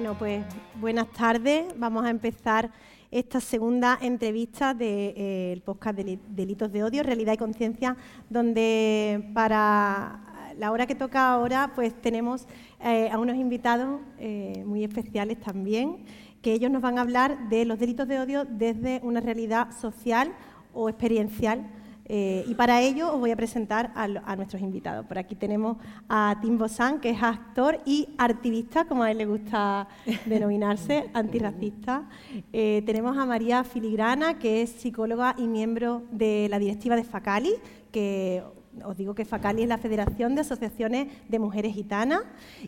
Bueno, pues buenas tardes. Vamos a empezar esta segunda entrevista del de, eh, podcast de Delitos de Odio, Realidad y Conciencia, donde para la hora que toca ahora, pues tenemos eh, a unos invitados eh, muy especiales también, que ellos nos van a hablar de los delitos de odio desde una realidad social o experiencial eh, y para ello os voy a presentar a, nuestros invitados. Por aquí tenemos a Tim Bosan, que es actor y activista, como a él le gusta denominarse, antirracista. Eh, tenemos a María Filigrana, que es psicóloga y miembro de la directiva de FACALI, que os digo que FACALI es la Federación de Asociaciones de Mujeres Gitanas.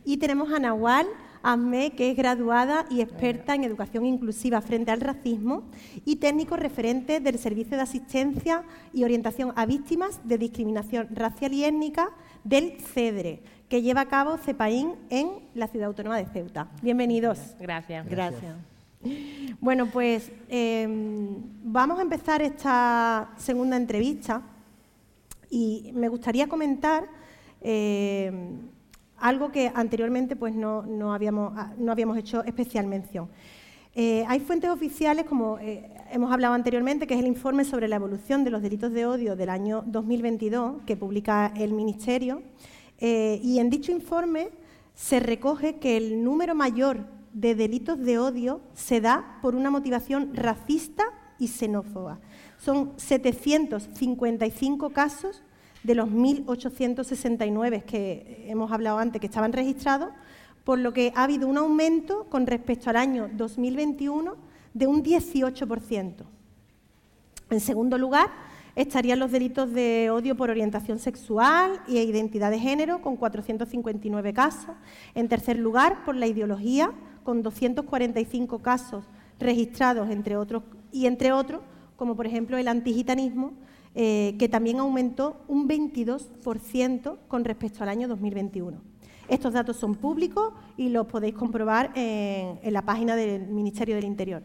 Y tenemos a Nahual Azme, que es graduada y experta en educación inclusiva frente al racismo y técnico referente del Servicio de Asistencia y Orientación a Víctimas de Discriminación Racial y Étnica del CEDRE, que lleva a cabo CEPAIN en la Ciudad Autónoma de Ceuta. Bienvenidos. Gracias. Gracias. Bueno, pues em, vamos a empezar esta segunda entrevista y me gustaría comentar em, algo que anteriormente pues, no, habíamos, ah, no habíamos hecho especial mención. Eh, hay fuentes oficiales, como eh, hemos hablado anteriormente, que es el informe sobre la evolución de los delitos de odio del año 2022, que publica el Ministerio, eh, y en dicho informe se recoge que el número mayor de delitos de odio se da por una motivación racista y xenófoba. Son 755 casos de los 1.869 que hemos hablado antes que estaban registrados, por lo que ha habido un aumento con respecto al año 2021 de un 18%. En segundo lugar, estarían los delitos de odio por orientación sexual e identidad de género, con 459 casos. En tercer lugar, por la ideología, con 245 casos registrados, entre otros, y entre otros, como por ejemplo el antigitanismo, eh, que también aumentó un 22% con respecto al año 2021. Estos datos son públicos y los podéis comprobar en, la página del Ministerio del Interior.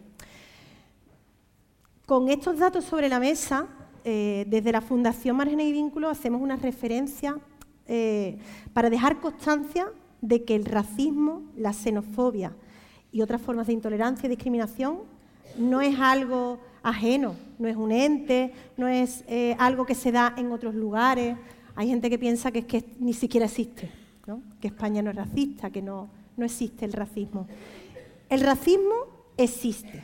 Con estos datos sobre la mesa, eh, desde la Fundación Margen y Vínculos hacemos una referencia eh, para dejar constancia de que el racismo, la xenofobia y otras formas de intolerancia y discriminación no es algo ajeno, no es un ente, no es eh, algo que se da en otros lugares. Hay gente que piensa que es que ni siquiera existe, que España no es racista, que no, no existe el racismo. El racismo existe.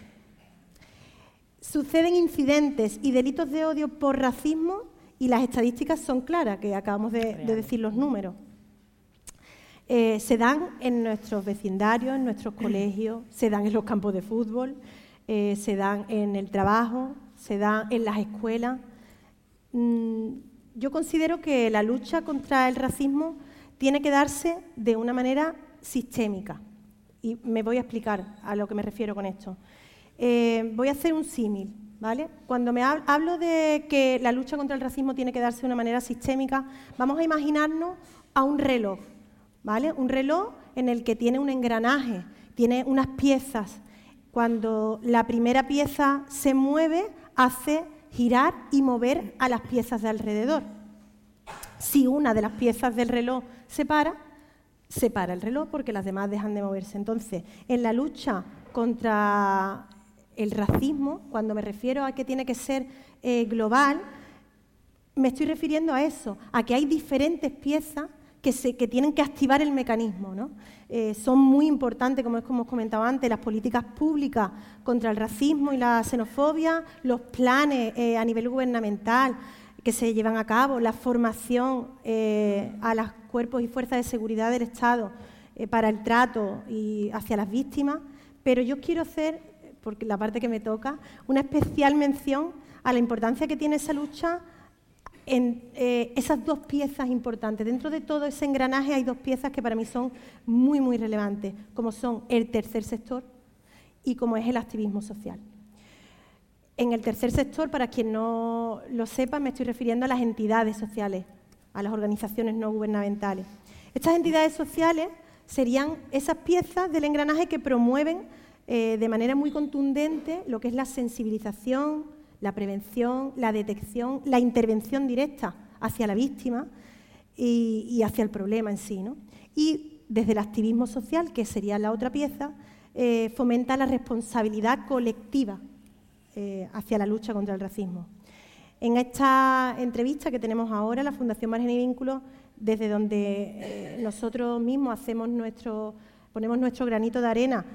Suceden incidentes y delitos de odio por racismo y las estadísticas son claras, que acabamos de, decir los números. Eh, se dan en nuestros vecindarios, en nuestros colegios, se dan en los campos de fútbol, eh, se dan en el trabajo, se dan en las escuelas. Mm, yo considero que la lucha contra el racismo tiene que darse de una manera sistémica. Y me voy a explicar a lo que me refiero con esto. Eh, voy a hacer un símil, ¿vale? Cuando me hablo de que la lucha contra el racismo tiene que darse de una manera sistémica, vamos a imaginarnos a un reloj, ¿vale? Un reloj en el que tiene un engranaje, tiene unas piezas, cuando la primera pieza se mueve, hace girar y mover a las piezas de alrededor. Si una de las piezas del reloj se para, se para el reloj porque las demás dejan de moverse. Entonces, en la lucha contra el racismo, cuando me refiero a que tiene que ser eh, global, me estoy refiriendo a eso, a que hay diferentes piezas que, tienen que activar el mecanismo. Eh, son muy importantes, como hemos comentado antes, las políticas públicas contra el racismo y la xenofobia, los planes eh, a nivel gubernamental que se llevan a cabo, la formación eh, a los cuerpos y fuerzas de seguridad del Estado para el trato y hacia las víctimas, pero yo quiero hacer, porque la parte que me toca, una especial mención a la importancia que tiene esa lucha en eh, esas dos piezas importantes. Dentro de todo ese engranaje hay dos piezas que para mí son muy, muy relevantes, como son el tercer sector y como es el activismo social. En el tercer sector, para quien no lo sepa, me estoy refiriendo a las entidades sociales, a las organizaciones no gubernamentales. Estas entidades sociales serían esas piezas del engranaje que promueven eh, de manera muy contundente lo que es la sensibilización, la prevención, la detección, la intervención directa hacia la víctima y, hacia el problema en sí. Y desde el activismo social, que sería la otra pieza, eh, fomenta la responsabilidad colectiva eh, hacia la lucha contra el racismo. En esta entrevista que tenemos ahora, la Fundación Margen y Vínculos, desde donde eh, nosotros mismos hacemos nuestro, ponemos nuestro granito de arena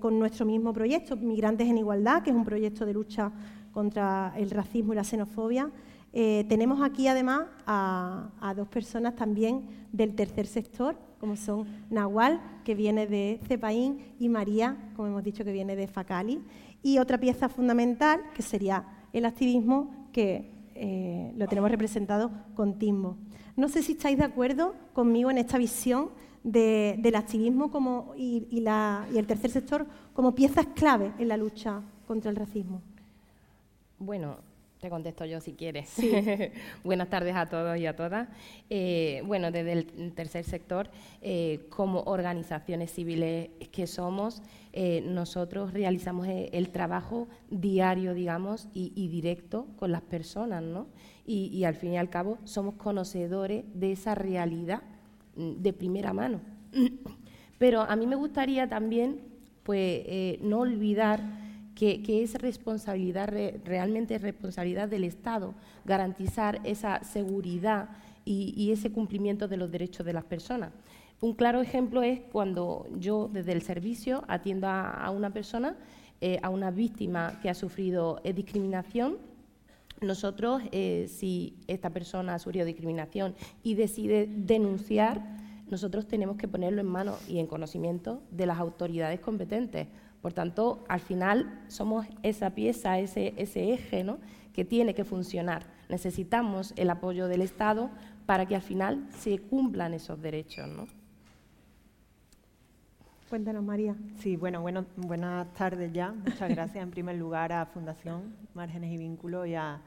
con nuestro mismo proyecto, Migrantes en Igualdad, que es un proyecto de lucha contra el racismo y la xenofobia. Eh, tenemos aquí además a, dos personas también del tercer sector, como son Nahual, que viene de Cepaín, y María, como hemos dicho, que viene de Facali. Y otra pieza fundamental, que sería el activismo, que eh, lo tenemos representado con Timbo. No sé si estáis de acuerdo conmigo en esta visión del activismo como, y, y el tercer sector como piezas clave en la lucha contra el racismo. Bueno, te contesto yo si quieres. Buenas tardes a todos y a todas. Eh, bueno, desde el tercer sector, eh, como organizaciones civiles que somos, eh, nosotros realizamos el, trabajo diario, digamos, y, directo con las personas, ¿no? Y, y, al fin y al cabo somos conocedores de esa realidad mm, de primera mano. Pero a mí me gustaría también, pues, no olvidar que, es responsabilidad, realmente responsabilidad del Estado garantizar esa seguridad y, ese cumplimiento de los derechos de las personas. Un claro ejemplo es cuando yo desde el servicio atiendo a, una persona, eh, a una víctima que ha sufrido eh, discriminación. Nosotros, eh, si esta persona ha sufrido discriminación y decide denunciar, nosotros tenemos que ponerlo en manos y en conocimiento de las autoridades competentes por tanto, al final somos esa pieza, ese, ese eje ¿no? que tiene que funcionar. Necesitamos el apoyo del Estado para que al final se cumplan esos derechos. ¿no? Cuéntanos, María. Sí, bueno, bueno, buenas tardes ya. Muchas gracias en primer lugar a Fundación Márgenes y Vínculos y a,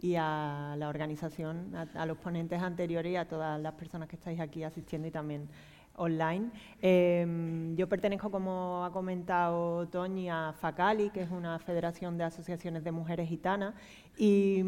y a la organización, a, a, los ponentes anteriores y a todas las personas que estáis aquí asistiendo y también online. Em, yo pertenezco, como ha comentado Toñi, a FACALI, que es una federación de asociaciones de mujeres gitanas, y,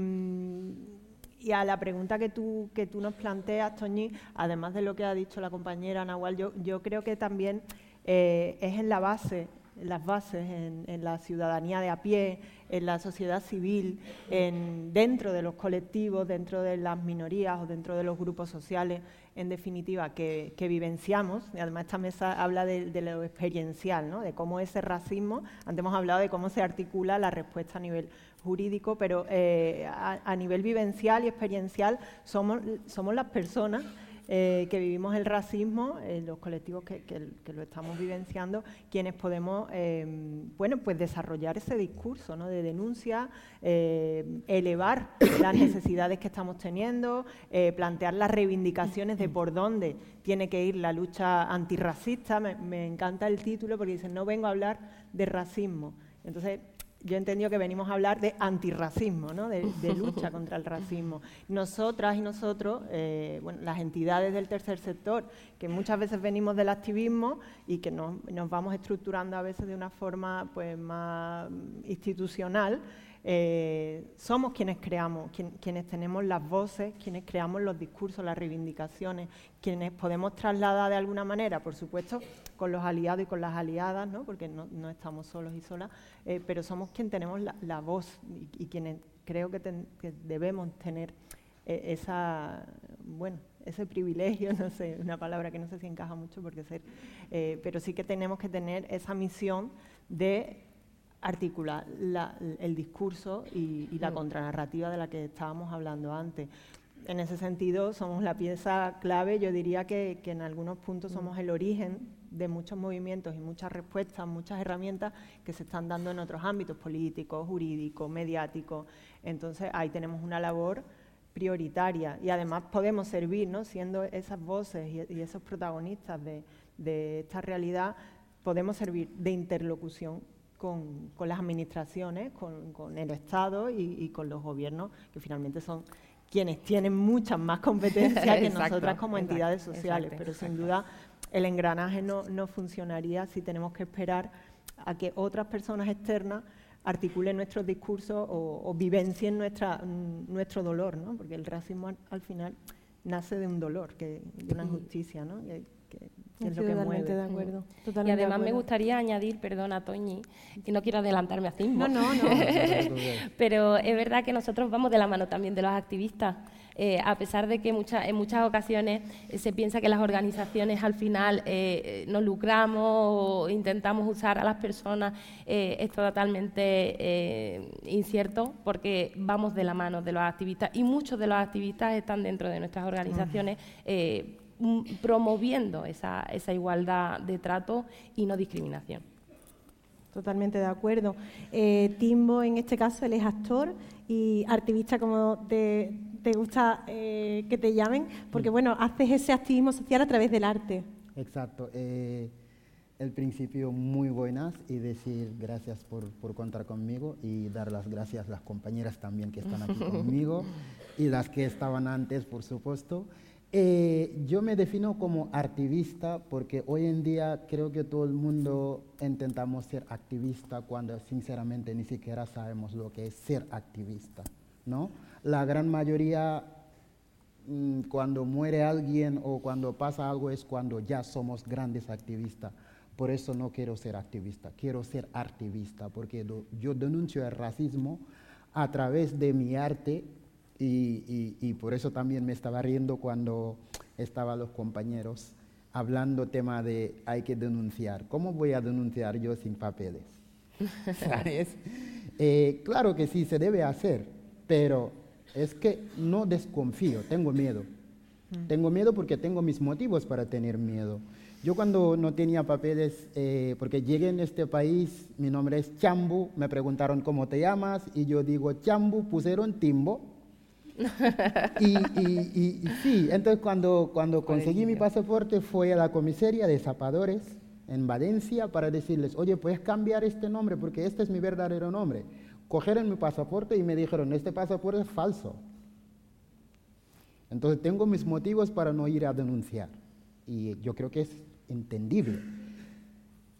a la pregunta que tú, que tú nos planteas, Toñi, además de lo que ha dicho la compañera Nahual, yo, yo creo que también eh, es en la base las bases, en, la ciudadanía de a pie, en la sociedad civil, en, dentro de los colectivos, dentro de las minorías o dentro de los grupos sociales, en definitiva, que, vivenciamos. Y además esta mesa habla de, lo experiencial, ¿no? de cómo ese racismo, antes hemos hablado de cómo se articula la respuesta a nivel jurídico, pero eh, a, nivel vivencial y experiencial somos, somos las personas eh, que vivimos el racismo, eh, los colectivos que, lo estamos vivenciando, quienes podemos em, bueno, pues desarrollar ese discurso de denuncia, eh, elevar las necesidades que estamos teniendo, plantear las reivindicaciones de por dónde tiene que ir la lucha antirracista. Me, me encanta el título porque dice, no vengo a hablar de racismo. Entonces, yo he entendido que venimos a hablar de antirracismo, ¿no? de, lucha contra el racismo. Nosotras y nosotros, eh, bueno, las entidades del tercer sector, que muchas veces venimos del activismo y que nos, nos vamos estructurando a veces de una forma pues, más institucional, eh, somos quienes creamos, quienes tenemos las voces, quienes creamos los discursos, las reivindicaciones, quienes podemos trasladar de alguna manera, por supuesto, con los aliados y con las aliadas, ¿no? porque no, estamos solos y solas, eh, pero somos quienes tenemos la, voz y, quienes creo que, debemos tener eh, esa, bueno, ese privilegio, no sé, una palabra que no sé si encaja mucho porque ser, pero sí que tenemos que tener esa misión de articular el discurso y, la mm. contranarrativa de la que estábamos hablando antes. En ese sentido, somos la pieza clave, yo diría que, en algunos puntos mm. somos el origen de muchos movimientos y muchas respuestas, muchas herramientas que se están dando en otros ámbitos políticos, jurídicos, mediáticos. Entonces, ahí tenemos una labor prioritaria y además podemos servir, ¿no? siendo esas voces y, esos protagonistas de, esta realidad, podemos servir de interlocución con, las administraciones, con, el Estado y, con los gobiernos, que finalmente son quienes tienen muchas más competencias que nosotras como entidades sociales, pero sin duda el engranaje no, no funcionaría si tenemos que esperar a que otras personas externas articulen nuestros discursos o, vivencien nuestra, nuestro dolor, ¿no? porque el racismo al, final nace de un dolor, que, de una injusticia, ¿no? Es lo que mueve. de acuerdo. y además me gustaría añadir, perdona Toñi, que no quiero adelantarme a Cismo. No, no, no. Pero es verdad que nosotros vamos de la mano también de los activistas. Eh, a pesar de que en muchas ocasiones eh, se piensa que las organizaciones al final eh, nos lucramos o intentamos usar a las personas, es totalmente incierto porque vamos de la mano de los activistas y muchos de los activistas están dentro de nuestras organizaciones. Promoviendo esa, esa igualdad de trato y no discriminación. Totalmente de acuerdo. Timbo, en este caso, él es actor y activista, como te, te gusta eh, que te llamen, porque bueno, haces ese activismo social a través del arte. Exacto. Eh, el principio muy buenas y decir gracias por, por, contar conmigo y dar las gracias a las compañeras también que están aquí conmigo y las que estaban antes, por supuesto. Eh, yo me defino como activista porque hoy en día creo que todo el mundo intentamos ser activista cuando sinceramente ni siquiera sabemos lo que es ser activista, ¿no? la gran mayoría mm, cuando muere alguien o cuando pasa algo es cuando ya somos grandes activistas. Por eso no quiero ser activista, quiero ser activista, porque yo denuncio el racismo a través de mi arte y, por eso también me estaba riendo cuando estaban los compañeros hablando tema de hay que denunciar. ¿Cómo voy a denunciar yo sin papeles? ¿Sabes? Eh, claro que sí, se debe hacer, pero es que no desconfío, tengo miedo. Mm. Tengo miedo porque tengo mis motivos para tener miedo. Yo cuando no tenía papeles, eh, porque llegué en este país, mi nombre es Chambu, me preguntaron cómo te llamas y yo digo Chambu, pusieron Timbo. Y, sí, entonces cuando, cuando conseguí mi pasaporte fue a la comisaría de zapadores en Valencia para decirles, oye, ¿puedes cambiar este nombre? Porque este es mi verdadero nombre cogieron mi pasaporte y me dijeron, este pasaporte es falso. Entonces tengo mis motivos para no ir a denunciar. Y yo creo que es entendible.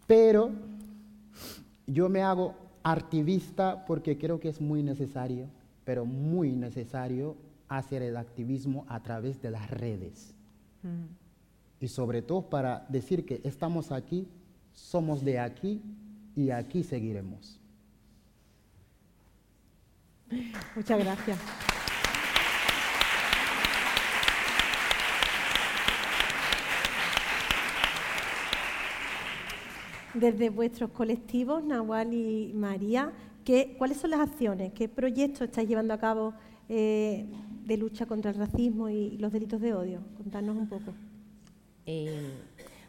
Pero yo me hago activista porque creo que es muy necesario, pero muy necesario hacer el activismo a través de las redes. Mm. Y sobre todo para decir que estamos aquí, somos de aquí y aquí seguiremos. Muchas gracias. Desde vuestros colectivos, Nahual y María, ¿qué, ¿cuáles son las acciones? ¿Qué proyectos estáis llevando a cabo eh, de lucha contra el racismo y los delitos de odio? Contarnos un poco. Eh,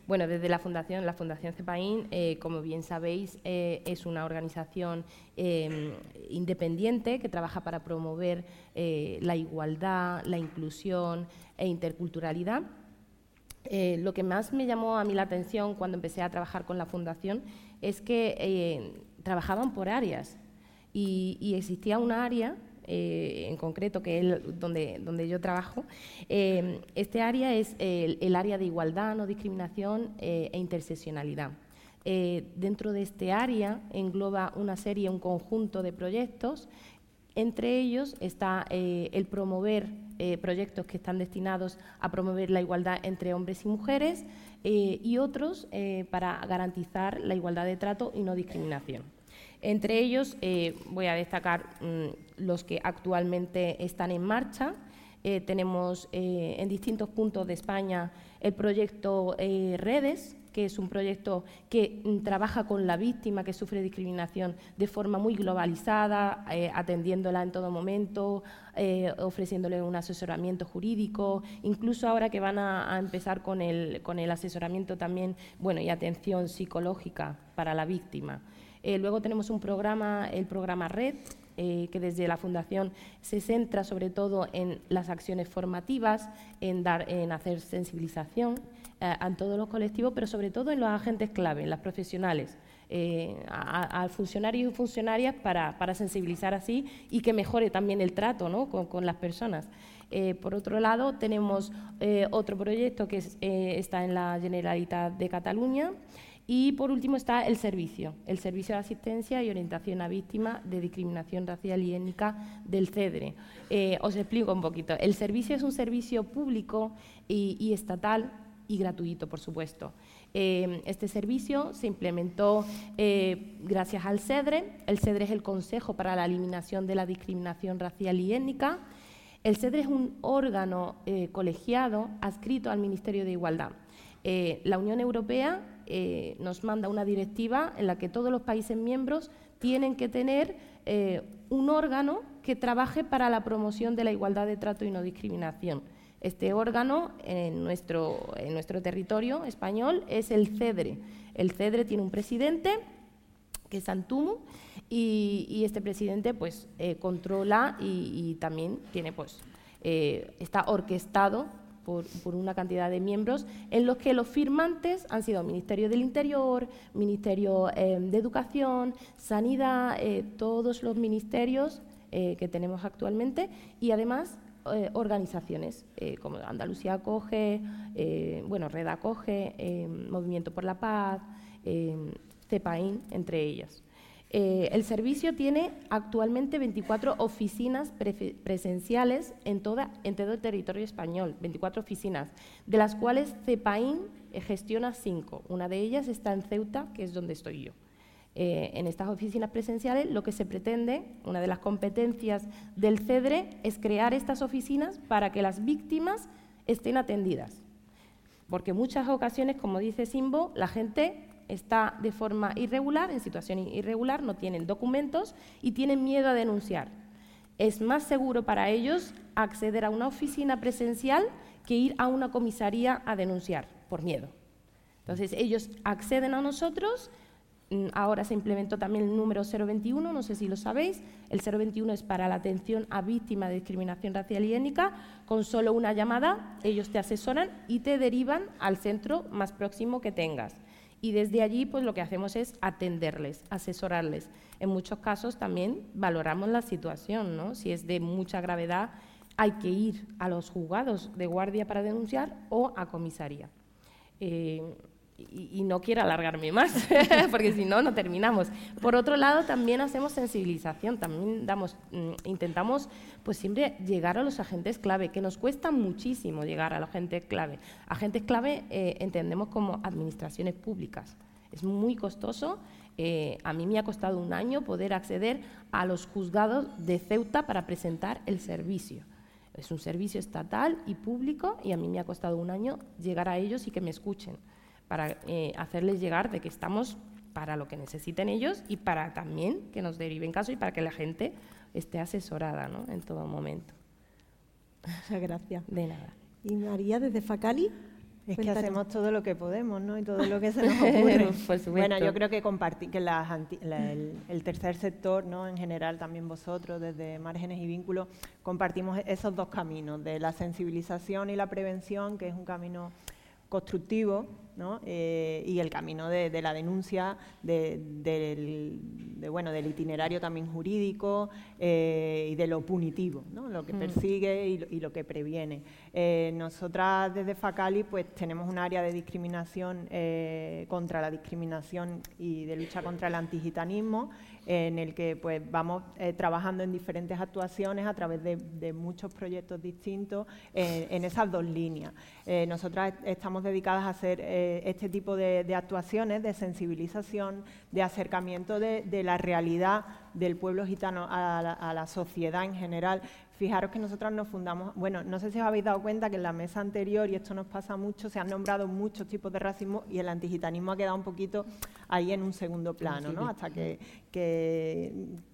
bueno, desde la Fundación, la Fundación CEPAIN, eh, como bien sabéis, eh, es una organización em, independiente que trabaja para promover la igualdad, la inclusión e interculturalidad. lo que más me llamó a mí la atención cuando empecé a trabajar con la Fundación es que trabajaban por áreas y existía una área eh, en concreto, que es donde, donde yo trabajo, eh, este área es el, área de igualdad, no discriminación eh, e interseccionalidad. dentro de este área engloba una serie, un conjunto de proyectos. Entre ellos está el promover proyectos que están destinados a promover la igualdad entre hombres y mujeres y otros para garantizar la igualdad de trato y no discriminación. Entre ellos eh, voy a destacar mm, los que actualmente están en marcha. Eh, tenemos eh, en distintos puntos de España el proyecto Redes, que es un proyecto que mm, trabaja con la víctima que sufre discriminación de forma muy globalizada, atendiéndola en todo momento, ofreciéndole un asesoramiento jurídico, incluso ahora que van a, a, empezar con el, con el asesoramiento también, bueno, y atención psicológica para la víctima. Eh, luego tenemos un programa, el programa Red, que desde la Fundación se centra sobre todo en las acciones formativas, en, dar, en hacer sensibilización a todos los colectivos, pero sobre todo en los agentes clave, en las profesionales. a, funcionarios y funcionarias para, sensibilizar así y que mejore también el trato ¿no? con, las personas. por otro lado, tenemos otro proyecto que está en la Generalitat de Cataluña, y por último está el servicio, el servicio de asistencia y orientación a víctimas de discriminación racial y étnica del CEDRE. Eh, os explico un poquito. El servicio es un servicio público y, estatal y gratuito, por supuesto. Eh, este servicio se implementó eh, gracias al CEDRE. El CEDRE es el Consejo para la Eliminación de la Discriminación Racial y Étnica. El CEDRE es un órgano colegiado adscrito al Ministerio de Igualdad. la Unión Europea eh, nos manda una directiva en la que todos los países miembros tienen que tener eh, un órgano que trabaje para la promoción de la igualdad de trato y no discriminación. Este órgano en nuestro, en nuestro territorio español es el CEDRE. El CEDRE tiene un presidente que es Antumu y, este presidente pues eh, controla y, también tiene pues está orquestado por, una cantidad de miembros, en los que los firmantes han sido Ministerio del Interior, Ministerio eh, de Educación, Sanidad, eh, todos los ministerios eh, que tenemos actualmente y además organizaciones como Andalucía Acoge, bueno, Red Acoge, Movimiento por la Paz, CEPAIN, entre ellas. Eh, el servicio tiene actualmente 24 oficinas presenciales en, todo el territorio español, 24 oficinas, de las cuales CEPAIN eh, gestiona cinco. Una de ellas está en Ceuta, que es donde estoy yo. Eh, en estas oficinas presenciales lo que se pretende, una de las competencias del CEDRE, es crear estas oficinas para que las víctimas estén atendidas. Porque muchas ocasiones, como dice Simbo, la gente está de forma irregular, en situación irregular, no tienen documentos y tienen miedo a denunciar. Es más seguro para ellos acceder a una oficina presencial que ir a una comisaría a denunciar por miedo. Entonces ellos acceden a nosotros, mm, ahora se implementó también el número 021, no sé si lo sabéis, el 021 es para la atención a víctimas de discriminación racial y étnica, con solo una llamada ellos te asesoran y te derivan al centro más próximo que tengas y desde allí pues lo que hacemos es atenderles, asesorarles. En muchos casos también valoramos la situación, ¿no? Si es de mucha gravedad, hay que ir a los juzgados de guardia para denunciar o a comisaría. Eh, y, no quiero alargarme más, porque si no, no terminamos. Por otro lado, también hacemos sensibilización, también damos, mm, intentamos pues siempre llegar a los agentes clave, que nos cuesta muchísimo llegar a los agentes clave. Agentes clave eh, entendemos como administraciones públicas. Es muy costoso. Eh, a mí me ha costado un año poder acceder a los juzgados de Ceuta para presentar el servicio. Es un servicio estatal y público y a mí me ha costado un año llegar a ellos y que me escuchen para eh, hacerles llegar de que estamos para lo que necesiten ellos y para también que nos deriven caso y para que la gente esté asesorada ¿no? en todo momento. Muchas gracias. De nada. Y María, desde Facali. Es que hacemos todo lo que podemos, ¿no? Y todo lo que se nos ocurre. bueno, yo creo que compartir que el, tercer sector, ¿no? En general, también vosotros, desde márgenes y vínculos, compartimos esos dos caminos, de la sensibilización y la prevención, que es un camino constructivo eh, y el camino de, la denuncia del, bueno, del itinerario también jurídico eh, y de lo punitivo, lo que mm. persigue y lo, que previene. Eh, nosotras desde Facali pues tenemos un área de discriminación contra la discriminación y de lucha contra el antigitanismo en el que pues vamos trabajando en diferentes actuaciones a través de, muchos proyectos distintos en esas dos líneas. nosotras estamos dedicadas a hacer este tipo de, actuaciones de sensibilización, de acercamiento de, la realidad del pueblo gitano a la, sociedad en general Fijaros que nosotros nos fundamos, bueno, no sé si os habéis dado cuenta que en la mesa anterior, y esto nos pasa mucho, se han nombrado muchos tipos de racismo y el antigitanismo ha quedado un poquito ahí en un segundo plano, ¿no? Hasta que,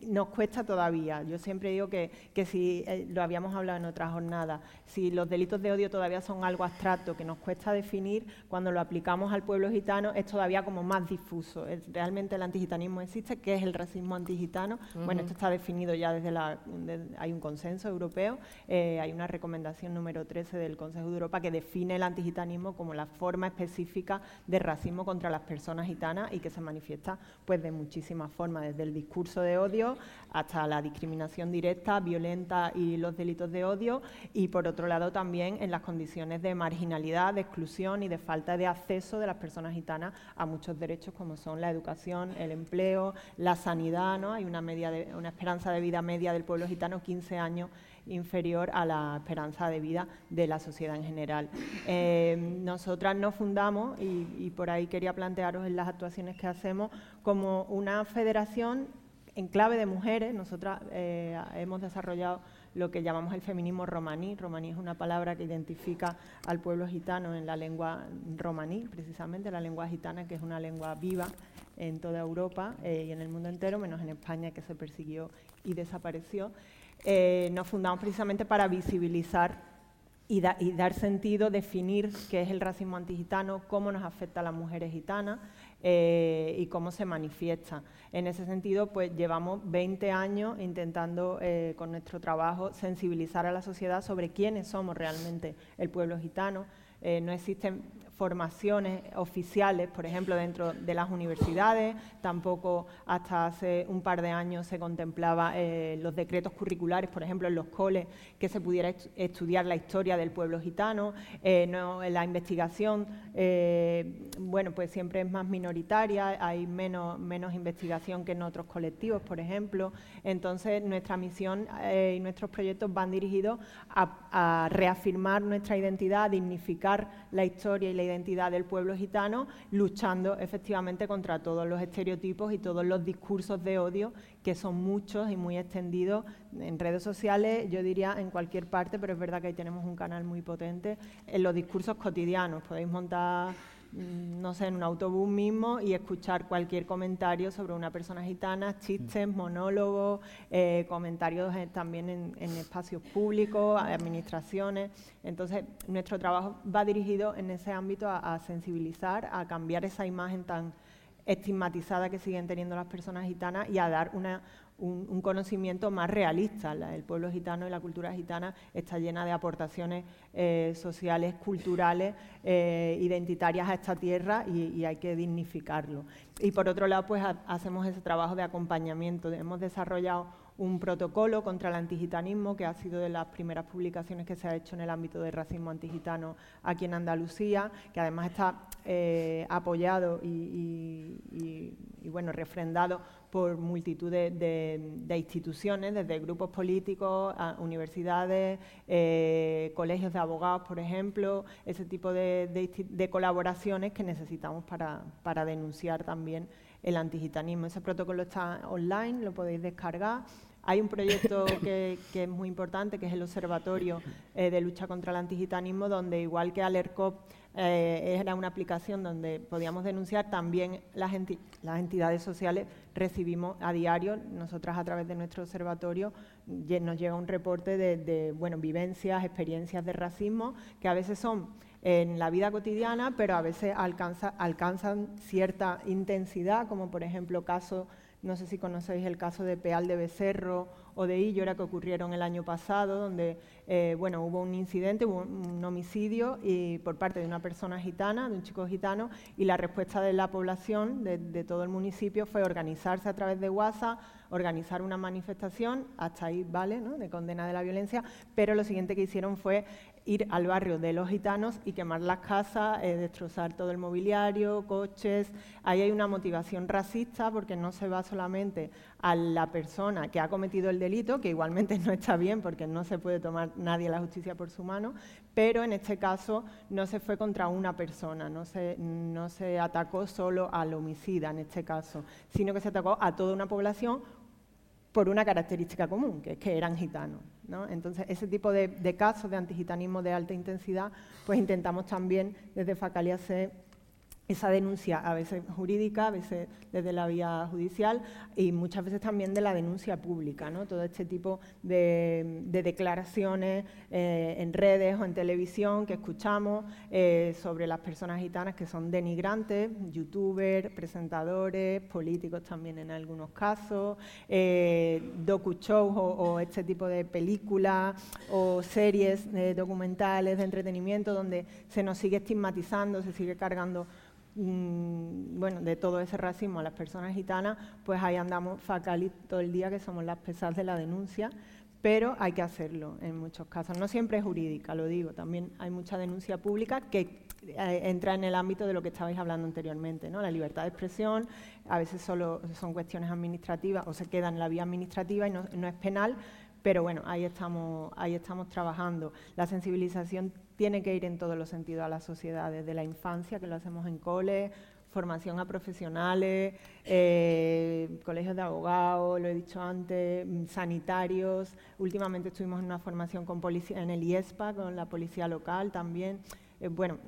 nos cuesta todavía. Yo siempre digo que, si, eh, lo habíamos hablado en otras jornadas, si los delitos de odio todavía son algo abstracto que nos cuesta definir, cuando lo aplicamos al pueblo gitano es todavía como más difuso. realmente el antigitanismo existe, ¿qué es el racismo antigitano? Bueno, esto está definido ya desde la... hay un consenso europeo, eh, hay una recomendación número 13 del Consejo de Europa que define el antigitanismo como la forma específica de racismo contra las personas gitanas y que se manifiesta pues de muchísimas formas, desde el discurso de odio hasta la discriminación directa, violenta y los delitos de odio y por otro lado también en las condiciones de marginalidad, de exclusión y de falta de acceso de las personas gitanas a muchos derechos como son la educación, el empleo, la sanidad, ¿no? Hay una media una esperanza de vida media del pueblo gitano 15 años inferior a la esperanza de vida de la sociedad en general. Eh, nosotras nos fundamos, y, por ahí quería plantearos en las actuaciones que hacemos, como una federación en clave de mujeres. Nosotras eh, hemos desarrollado lo que llamamos el feminismo romaní. Romaní es una palabra que identifica al pueblo gitano en la lengua romaní, precisamente la lengua gitana, que es una lengua viva en toda Europa eh, y en el mundo entero, menos en España, que se persiguió y desapareció. Eh, nos fundamos precisamente para visibilizar y, dar sentido, definir qué es el racismo antigitano, cómo nos afecta a las mujeres gitanas eh, y cómo se manifiesta. En ese sentido, pues llevamos 20 años intentando eh, con nuestro trabajo sensibilizar a la sociedad sobre quiénes somos realmente el pueblo gitano. no existen formaciones oficiales, por ejemplo, dentro de las universidades. Tampoco hasta hace un par de años se contemplaba eh, los decretos curriculares, por ejemplo, en los coles, que se pudiera estudiar la historia del pueblo gitano. Eh, la investigación, eh, bueno, pues siempre es más minoritaria, hay menos, menos investigación que en otros colectivos, por ejemplo. Entonces, nuestra misión y nuestros proyectos van dirigidos a, a reafirmar nuestra identidad, a dignificar la historia y la identidad del pueblo gitano, luchando efectivamente contra todos los estereotipos y todos los discursos de odio, que son muchos y muy extendidos en redes sociales, yo diría en cualquier parte, pero es verdad que ahí tenemos un canal muy potente, en los discursos cotidianos. Podéis montar no sé, en un autobús mismo y escuchar cualquier comentario sobre una persona gitana, chistes, monólogos, eh, comentarios eh, también en, espacios públicos, administraciones. Entonces, nuestro trabajo va dirigido en ese ámbito a sensibilizar, a cambiar esa imagen tan estigmatizada que siguen teniendo las personas gitanas y a dar una, un, conocimiento más realista. el pueblo gitano y la cultura gitana está llena de aportaciones eh, sociales, culturales, eh, identitarias a esta tierra y, hay que dignificarlo. Y por otro lado, pues hacemos ese trabajo de acompañamiento. Hemos desarrollado un protocolo contra el antigitanismo, que ha sido de las primeras publicaciones que se ha hecho en el ámbito del racismo antigitano aquí en Andalucía, que además está eh, apoyado y, bueno, refrendado por multitud de, instituciones, desde grupos políticos, universidades, eh, colegios de abogados, por ejemplo, ese tipo de, colaboraciones que necesitamos para denunciar también el antigitanismo. Ese protocolo está online, lo podéis descargar. Hay un proyecto que, es muy importante, que es el Observatorio eh, de Lucha contra el Antigitanismo, donde igual que Alercop eh, era una aplicación donde podíamos denunciar, también las, las, entidades sociales recibimos a diario, nosotras a través de nuestro observatorio, nos llega un reporte de, de bueno, vivencias, experiencias de racismo, que a veces son en la vida cotidiana, pero a veces alcanza, alcanzan cierta intensidad, como por ejemplo casos, no sé si conocéis el caso de Peal de Becerro o de Illora que ocurrieron el año pasado, donde eh, bueno, hubo un incidente, hubo un, homicidio y por parte de una persona gitana, de un chico gitano, y la respuesta de la población, de, de todo el municipio, fue organizarse a través de WhatsApp, organizar una manifestación, hasta ahí vale, ¿no? de condena de la violencia, pero lo siguiente que hicieron fue ir al barrio de los gitanos y quemar las casas, eh, destrozar todo el mobiliario, coches. Ahí hay una motivación racista porque no se va solamente a la persona que ha cometido el delito, que igualmente no está bien porque no se puede tomar nadie la justicia por su mano, pero en este caso no se fue contra una persona, no se, no se atacó solo al homicida en este caso, sino que se atacó a toda una población por una característica común, que es que eran gitanos. Entonces, ese tipo de, casos de antigitanismo de alta intensidad, pues intentamos también desde Facalia hacer esa denuncia, a veces jurídica, a veces desde la vía judicial y muchas veces también de la denuncia pública, ¿no? todo este tipo de, declaraciones eh, en redes o en televisión que escuchamos eh, sobre las personas gitanas que son denigrantes, youtubers, presentadores, políticos también en algunos casos, eh, docu-shows o, este tipo de películas o series documentales de entretenimiento donde se nos sigue estigmatizando, se sigue cargando Bueno, de todo ese racismo a las personas gitanas, pues ahí andamos facalis todo el día, que somos las pesadas de la denuncia, pero hay que hacerlo en muchos casos. No siempre es jurídica, lo digo, también hay mucha denuncia pública que eh, entra en el ámbito de lo que estabais hablando anteriormente, ¿no? La libertad de expresión, a veces solo son cuestiones administrativas o se queda en la vía administrativa y no, no es penal, pero bueno, ahí estamos, ahí estamos trabajando. La sensibilización tiene que ir en todos los sentidos a la sociedad, desde la infancia, que lo hacemos en cole, formación a profesionales, eh, colegios de abogados, lo he dicho antes, mm, sanitarios. Últimamente estuvimos en una formación con policía, en el IESPA, con la policía local también. Eh, bueno,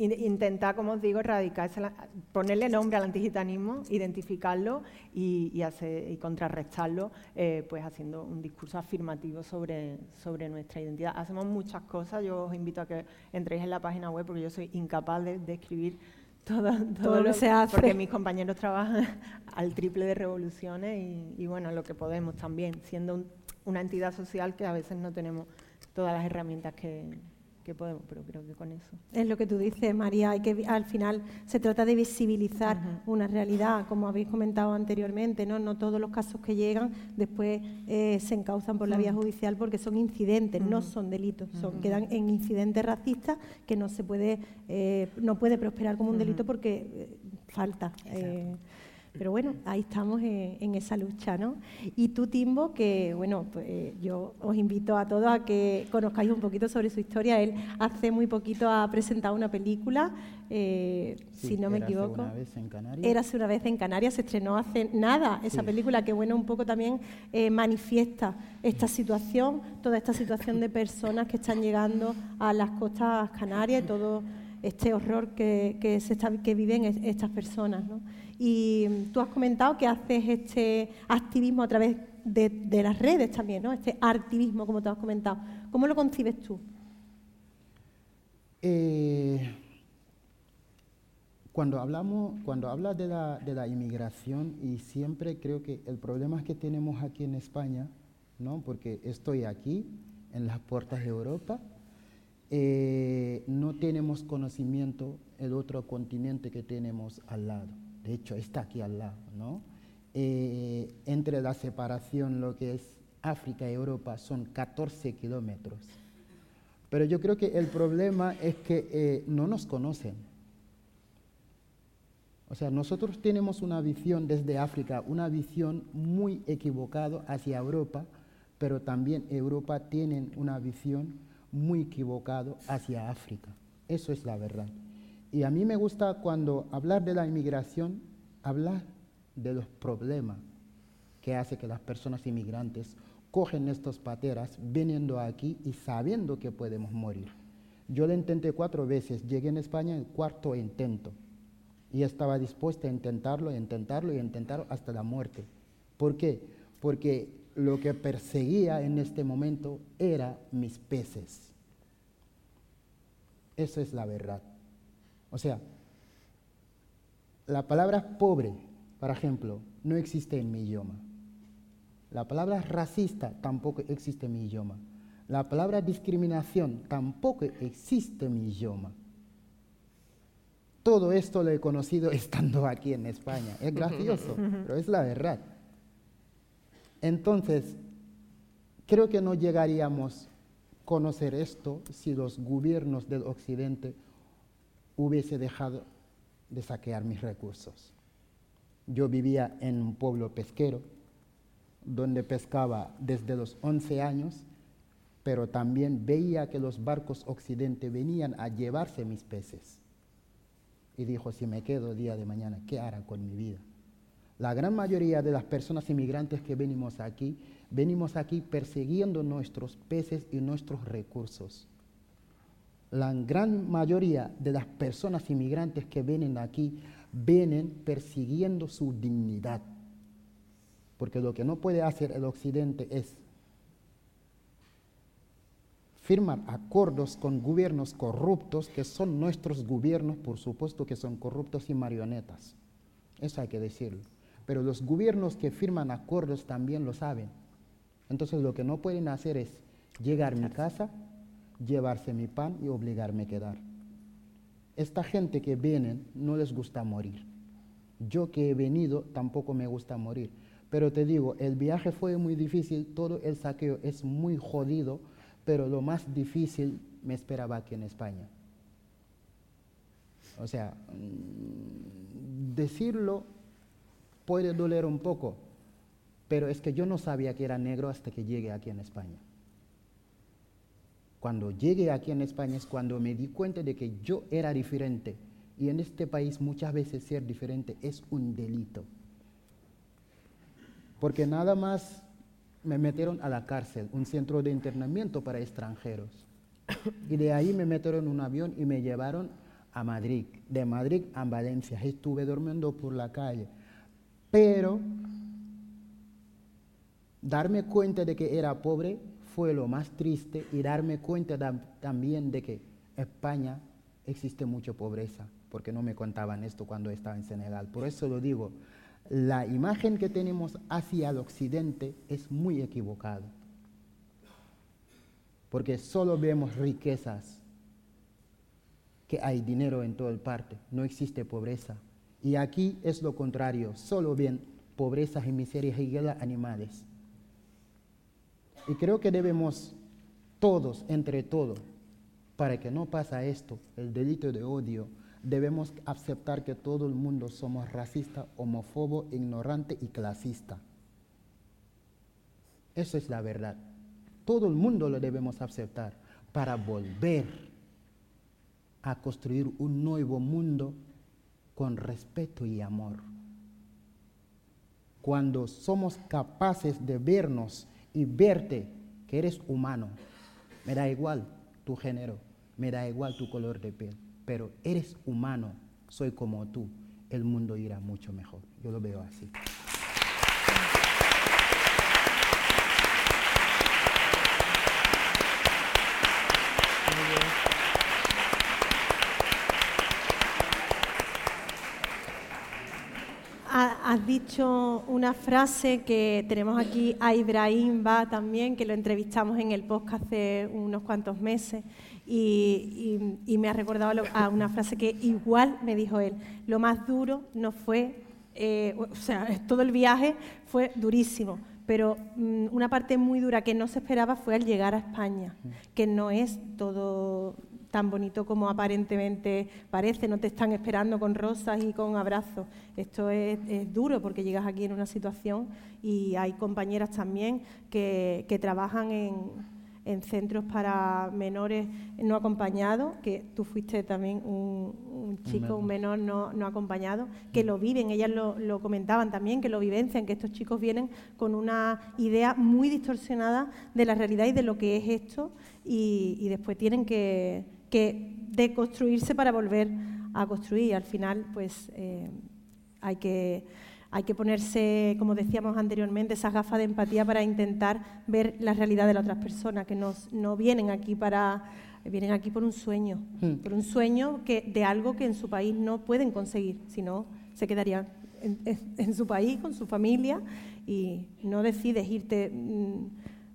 intentar, como os digo, erradicar, ponerle nombre al antigitanismo, identificarlo y, hacer, y contrarrestarlo, eh, pues haciendo un discurso afirmativo sobre, sobre nuestra identidad. Hacemos muchas cosas, yo os invito a que entréis en la página web porque yo soy incapaz de, escribir todo, todo, lo que se hace. Porque mis compañeros trabajan al triple de revoluciones y, bueno, lo que podemos también, siendo una entidad social que a veces no tenemos todas las herramientas que, podemos, pero creo que con eso. Es lo que tú dices, María, hay que al final se trata de visibilizar una realidad, como habéis comentado anteriormente, ¿no? No todos los casos que llegan después eh, se encauzan por la vía judicial porque son incidentes, no son delitos, son, quedan en incidentes racistas que no se puede, eh, no puede prosperar como un delito porque eh, falta. Pero bueno, ahí estamos en, esa lucha, ¿no? Y tú, Timbo, que bueno, pues eh, yo os invito a todos a que conozcáis un poquito sobre su historia. Él hace muy poquito ha presentado una película, eh, si no me equivoco. Una vez en Canarias. Érase una vez en Canarias, se estrenó hace nada esa película que bueno, un poco también eh, manifiesta esta situación, toda esta situación de personas que están llegando a las costas canarias y todo este horror que, que, se está, que viven estas personas, ¿no? Y tú has comentado que haces este activismo a través de, las redes también, ¿no? Este activismo, como te has comentado. ¿Cómo lo concibes tú? Eh, cuando hablamos, cuando hablas de la, inmigración, y siempre creo que el problema que tenemos aquí en España, ¿no? porque estoy aquí, en las puertas de Europa, eh, no tenemos conocimiento del otro continente que tenemos al lado de hecho está aquí al lado, ¿no? Eh, entre la separación, lo que es África y Europa, son 14 kilómetros. Pero yo creo que el problema es que eh, no nos conocen. O sea, nosotros tenemos una visión desde África, una visión muy equivocada hacia Europa, pero también Europa tiene una visión muy equivocada hacia África. Eso es la verdad. Y a mí me gusta cuando hablar de la inmigración, hablar de los problemas que hace que las personas inmigrantes cogen estas pateras viniendo aquí y sabiendo que podemos morir. Yo lo intenté cuatro veces, llegué en España en cuarto intento y estaba dispuesta a intentarlo, intentarlo y intentarlo hasta la muerte. ¿Por qué? Porque lo que perseguía en este momento era mis peces. Eso es la verdad. O sea, la palabra pobre, por ejemplo, no existe en mi idioma. La palabra racista tampoco existe en mi idioma. La palabra discriminación tampoco existe en mi idioma. Todo esto lo he conocido estando aquí en España. Es gracioso, pero es la verdad. Entonces, creo que no llegaríamos a conocer esto si los gobiernos del Occidente hubiese dejado de saquear mis recursos. Yo vivía en un pueblo pesquero, donde pescaba desde los 11 años, pero también veía que los barcos occidente venían a llevarse mis peces. Y dijo, si me quedo día de mañana, ¿qué hará con mi vida? La gran mayoría de las personas inmigrantes que venimos aquí, venimos aquí persiguiendo nuestros peces y nuestros recursos. La gran mayoría de las personas inmigrantes que vienen aquí vienen persiguiendo su dignidad. Porque lo que no puede hacer el Occidente es firmar acuerdos con gobiernos corruptos, que son nuestros gobiernos, por supuesto que son corruptos y marionetas. Eso hay que decirlo. Pero los gobiernos que firman acuerdos también lo saben. Entonces lo que no pueden hacer es llegar a mi casa, llevarse mi pan y obligarme a quedar. Esta gente que viene no les gusta morir. Yo que he venido tampoco me gusta morir. Pero te digo, el viaje fue muy difícil, todo el saqueo es muy jodido pero lo más difícil me esperaba aquí en España. O sea, mm, decirlo puede doler un poco, pero es que yo no sabía que era negro hasta que llegué aquí en España. Cuando llegué aquí en España es cuando me di cuenta de que yo era diferente. Y en este país muchas veces ser diferente es un delito. Porque nada más me metieron a la cárcel, un centro de internamiento para extranjeros. Y de ahí me metieron en un avión y me llevaron a Madrid. De Madrid a Valencia. Estuve durmiendo por la calle. Pero darme cuenta de que era pobre fue lo más triste y darme cuenta también de que España existe mucha pobreza, porque no me contaban esto cuando estaba en Senegal. Por eso lo digo, la imagen que tenemos hacia el occidente es muy equivocada. Porque solo vemos riquezas, que hay dinero en toda parte, no existe pobreza. Y aquí es lo contrario, solo ven pobreza y miseria y animales. Y creo que debemos todos, entre todos, para que no pase esto, el delito de odio, debemos aceptar que todo el mundo somos racista, homófobo, ignorante y clasista. Eso es la verdad. Todo el mundo lo debemos aceptar para volver a construir un nuevo mundo con respeto y amor. Cuando somos capaces de vernos y verte que eres humano, me da igual tu género, me da igual tu color de piel pero eres humano, soy como tú, el mundo irá mucho mejor. Yo lo veo así. Has dicho una frase que tenemos aquí a Ibrahim Ba también, que lo entrevistamos en el podcast hace unos cuantos meses, y, me ha recordado a una frase que igual me dijo él, lo más duro no fue, eh, o sea, todo el viaje fue durísimo, pero mm, una parte muy dura que no se esperaba fue al llegar a España, que no es todo tan bonito como aparentemente parece, no te están esperando con rosas y con abrazos. Esto es, duro porque llegas aquí en una situación y hay compañeras también que trabajan en, en centros para menores no acompañados, que tú fuiste también un, chico, un menor. no, no, acompañado, que lo viven, ellas lo, comentaban también, que lo vivencian, que estos chicos vienen con una idea muy distorsionada de la realidad y de lo que es esto y, después tienen que, que, deconstruirse para volver a construir. Al final, pues eh, hay que hay que ponerse, como decíamos anteriormente, esas gafas de empatía para intentar ver la realidad de las otras personas, que no vienen aquí para vienen aquí por un sueño, hmm. por un sueño que, de algo que en su país no pueden conseguir, sino se quedarían en, su país, con su familia, y no decides irte mm,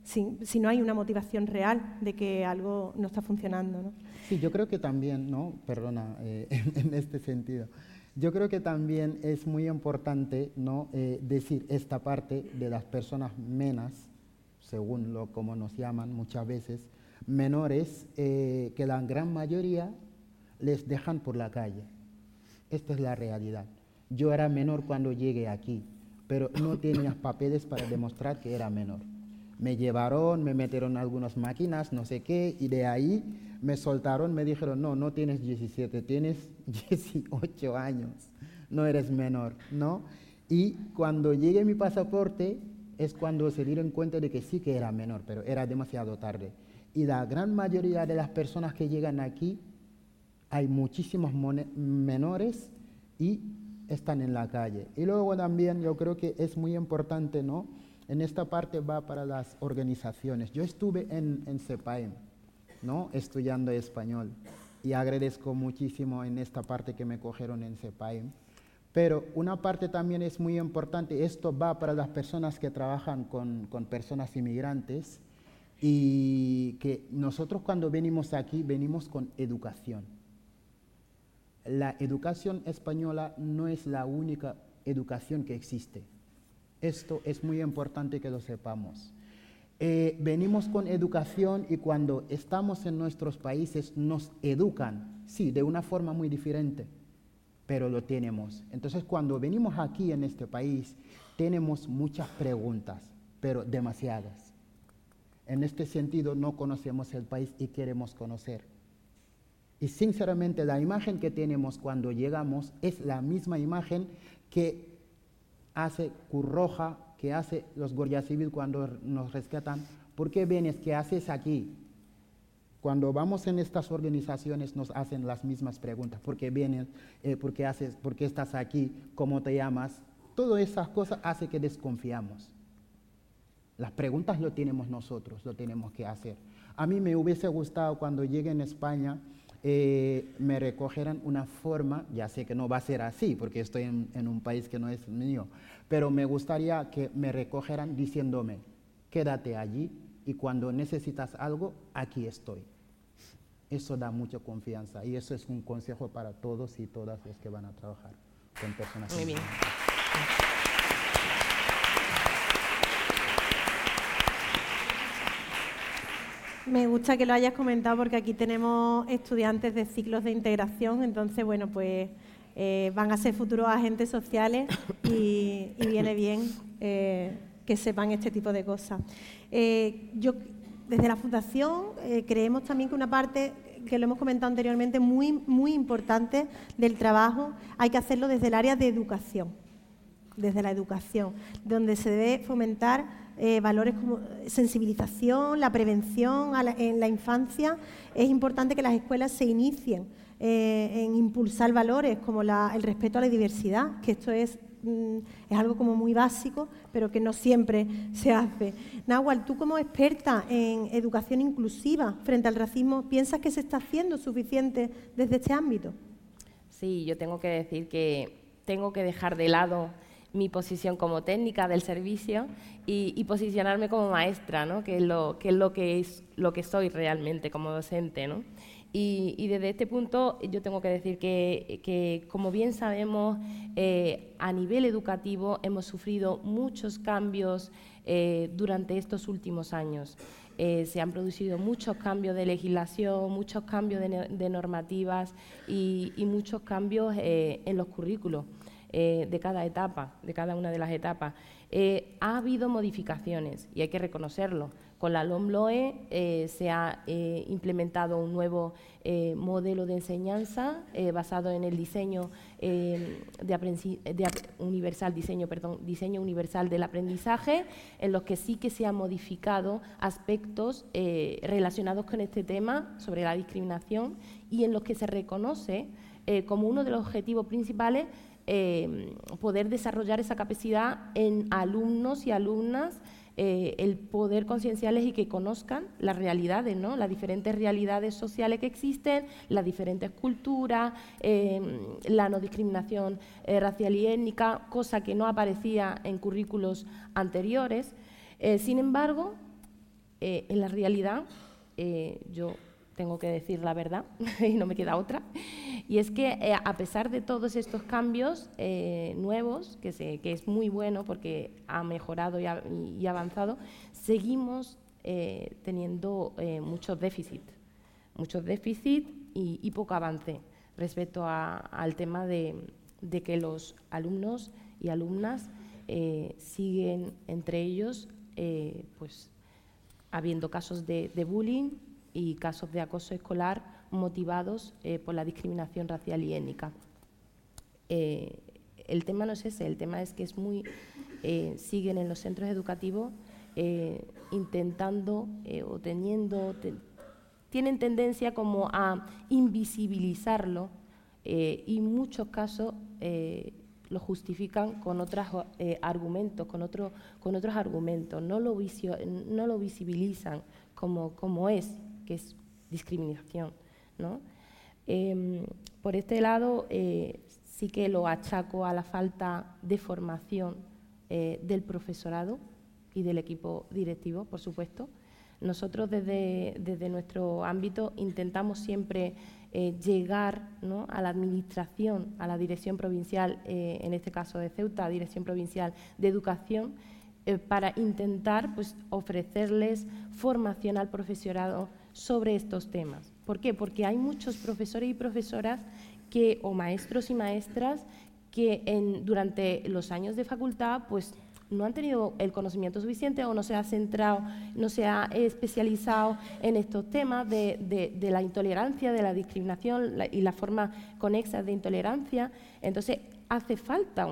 si, no hay una motivación real de que algo no está funcionando. ¿no? Sí, yo creo que también, ¿no? perdona, eh, en este sentido, yo creo que también es muy importante ¿no? Eh, decir esta parte de las personas menas, según lo como nos llaman muchas veces, menores, eh, que la gran mayoría les dejan por la calle. Esta es la realidad. Yo era menor cuando llegué aquí, pero no tenía papeles para demostrar que era menor. Me llevaron, me metieron algunas máquinas, no sé qué, y de ahí me soltaron, me dijeron, no, no tienes 17, tienes 18 años, no eres menor, ¿no? Y cuando llegue mi pasaporte es cuando se dieron cuenta de que sí que era menor, pero era demasiado tarde. Y la gran mayoría de las personas que llegan aquí, hay muchísimos menores y están en la calle. Y luego también yo creo que es muy importante, ¿no? En esta parte va para las organizaciones. Yo estuve en, en CEPAEM, ¿no? Estudiando español y agradezco muchísimo en esta parte que me cogieron en CEPAEM. Pero una parte también es muy importante, esto va para las personas que trabajan con, con personas inmigrantes y que nosotros cuando venimos aquí venimos con educación. La educación española no es la única educación que existe. Esto es muy importante que lo sepamos. Eh, venimos con educación y cuando estamos en nuestros países nos educan, sí, de una forma muy diferente, pero lo tenemos. Entonces cuando venimos aquí en este país tenemos muchas preguntas, pero demasiadas. En este sentido no conocemos el país y queremos conocer. Y sinceramente la imagen que tenemos cuando llegamos es la misma imagen que hace Curroja que hace los guardias civiles cuando nos rescatan, ¿por qué vienes? ¿Qué haces aquí? Cuando vamos en estas organizaciones nos hacen las mismas preguntas. ¿Por qué vienes? Eh, ¿por, qué haces, ¿Por qué estás aquí? ¿Cómo te llamas? Todas esas cosas hacen que desconfiamos. Las preguntas lo tenemos nosotros, lo tenemos que hacer. A mí me hubiese gustado cuando llegue en España eh, me recogeran una forma, ya sé que no va a ser así porque estoy en, un país que no es mío, pero me gustaría que me recogeran diciéndome, quédate allí y cuando necesitas algo, aquí estoy. Eso da mucha confianza y eso es un consejo para todos y todas los que van a trabajar con personas. Muy bien. Me gusta que lo hayas comentado porque aquí tenemos estudiantes de ciclos de integración, entonces, bueno, pues eh, van a ser futuros agentes sociales y, viene bien eh, que sepan este tipo de cosas. Eh, yo, desde la Fundación, creemos también que una parte que lo hemos comentado anteriormente, muy, muy importante del trabajo, hay que hacerlo desde el área de educación, desde la educación, donde se debe fomentar eh, valores como sensibilización, la prevención en la infancia. Es importante que las escuelas se inicien eh, en impulsar valores como el respeto a la diversidad, que esto es, mm, es algo como muy básico, pero que no siempre se hace. Nahual, tú como experta en educación inclusiva frente al racismo, ¿piensas que se está haciendo suficiente desde este ámbito? Sí, yo tengo que decir que tengo que dejar de lado mi posición como técnica del servicio y, posicionarme como maestra, ¿no? que, es lo, que es lo que que soy realmente como docente. ¿no? Y, desde este punto yo tengo que decir que, como bien sabemos, eh, a nivel educativo hemos sufrido muchos cambios eh, durante estos últimos años. Eh, se han producido muchos cambios de legislación, muchos cambios de, normativas y, muchos cambios en los currículos. Eh, de cada etapa, de cada una de las etapas. Eh, ha habido modificaciones y hay que reconocerlo. Con la LOMLOE eh, se ha implementado un nuevo modelo de enseñanza basado en el diseño de, universal, diseño, diseño universal del aprendizaje, en los que sí que se han modificado aspectos relacionados con este tema sobre la discriminación y en los que se reconoce como uno de los objetivos principales eh, poder desarrollar esa capacidad en alumnos y alumnas, eh, el poder concienciarles y que conozcan las realidades, ¿no? las diferentes realidades sociales que existen, las diferentes culturas, eh, la no discriminación racial y étnica, cosa que no aparecía en currículos anteriores. sin embargo, en la realidad, yo tengo que decir la verdad y no me queda otra. Y es que eh, a pesar de todos estos cambios eh, nuevos, que, que, es muy bueno porque ha mejorado y, ha, avanzado, seguimos eh, teniendo muchos déficits, muchos déficits y, poco avance respecto al tema de, que los alumnos y alumnas siguen entre ellos pues, habiendo casos de bullying y casos de acoso escolar motivados eh, por la discriminación racial y étnica. Eh, el tema no es ese, el tema es que es muy, eh, siguen en los centros educativos intentando o teniendo, tienen tendencia como a invisibilizarlo y en muchos casos lo justifican con otros argumentos, con, con otros argumentos, no lo, no lo visibilizan como, como es, que es discriminación. ¿No? Em, por este lado, eh, sí que lo achaco a la falta de formación eh, del profesorado y del equipo directivo, por supuesto. Nosotros desde, nuestro ámbito intentamos siempre eh, llegar a la administración, a la dirección provincial, en este caso de Ceuta, Dirección Provincial de Educación, para intentar pues, ofrecerles formación al profesorado sobre estos temas. ¿Por qué? Porque hay muchos profesores y profesoras que, o maestros y maestras que durante los años de facultad pues, no han tenido el conocimiento suficiente o no se ha centrado, no se ha especializado en estos temas de, la intolerancia, de la discriminación y la forma conexa de intolerancia. Entonces, hace falta,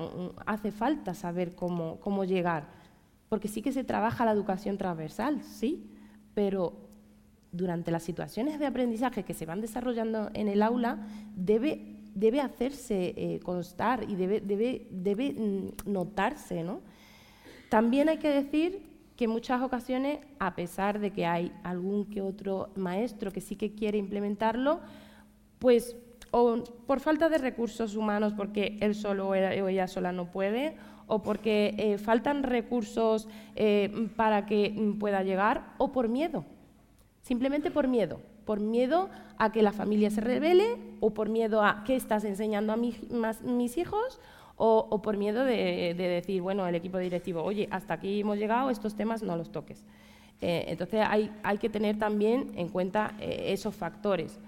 hace falta saber cómo, cómo llegar, porque sí que se trabaja la educación transversal, sí, pero durante las situaciones de aprendizaje que se van desarrollando en el aula, debe, debe hacerse eh, constar y debe, debe, debe mm, notarse. ¿no? También hay que decir que en muchas ocasiones, a pesar de que hay algún que otro maestro que sí que quiere implementarlo, pues o por falta de recursos humanos, porque él solo o ella sola no puede, o porque eh, faltan recursos eh, para que mm, pueda llegar, o por miedo simplemente por miedo, por miedo a que la familia se revele o por miedo a qué estás enseñando a mis hijos o, por miedo de, decir, bueno, el equipo directivo, oye, hasta aquí hemos llegado, estos temas no los toques. Eh, entonces hay, que tener también en cuenta eh, esos factores.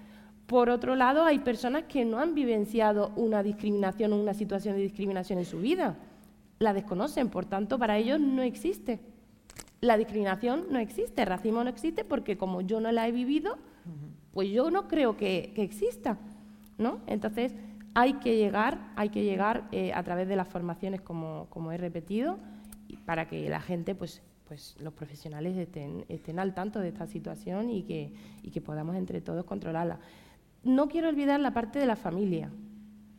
Por otro lado, hay personas que no han vivenciado una discriminación o una situación de discriminación en su vida. La desconocen, por tanto, para ellos no existe la discriminación no existe, el racismo no existe porque como yo no la he vivido, pues yo no creo que, exista, ¿no? Entonces hay que llegar, hay que llegar eh, a través de las formaciones como, he repetido para que la gente, pues, pues los profesionales estén, estén al tanto de esta situación y que, y que podamos entre todos controlarla. No quiero olvidar la parte de la familia,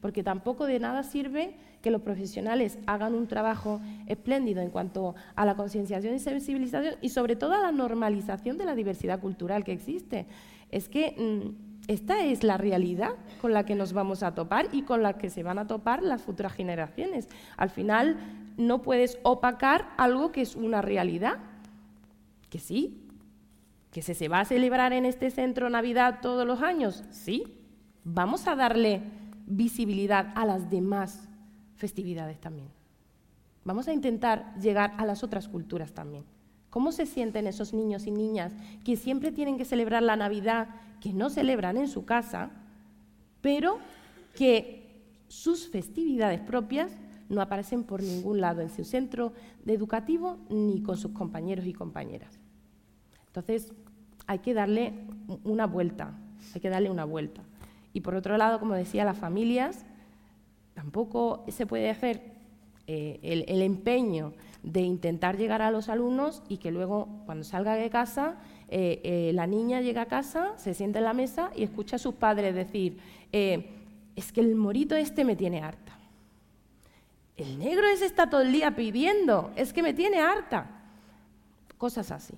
porque tampoco de nada sirve que los profesionales hagan un trabajo espléndido en cuanto a la concienciación y sensibilización y sobre todo a la normalización de la diversidad cultural que existe. Es que mm, esta es la realidad con la que nos vamos a topar y con la que se van a topar las futuras generaciones. Al final no puedes opacar algo que es una realidad, que sí, que se, se va a celebrar en este centro Navidad todos los años, sí, vamos a darle visibilidad a las demás festividades también. Vamos a intentar llegar a las otras culturas también. ¿Cómo se sienten esos niños y niñas que siempre tienen que celebrar la Navidad, que no celebran en su casa, pero que sus festividades propias no aparecen por ningún lado en su centro educativo ni con sus compañeros y compañeras? Entonces, hay que darle una vuelta, hay que darle una vuelta. Y por otro lado, como decía, las familias tampoco se puede hacer eh, el, empeño de intentar llegar a los alumnos y que luego, cuando salga de casa, eh, eh, la niña llega a casa, se sienta en la mesa y escucha a sus padres decir, es que el morito este me tiene harta. El negro ese está todo el día pidiendo, es que me tiene harta. Cosas así.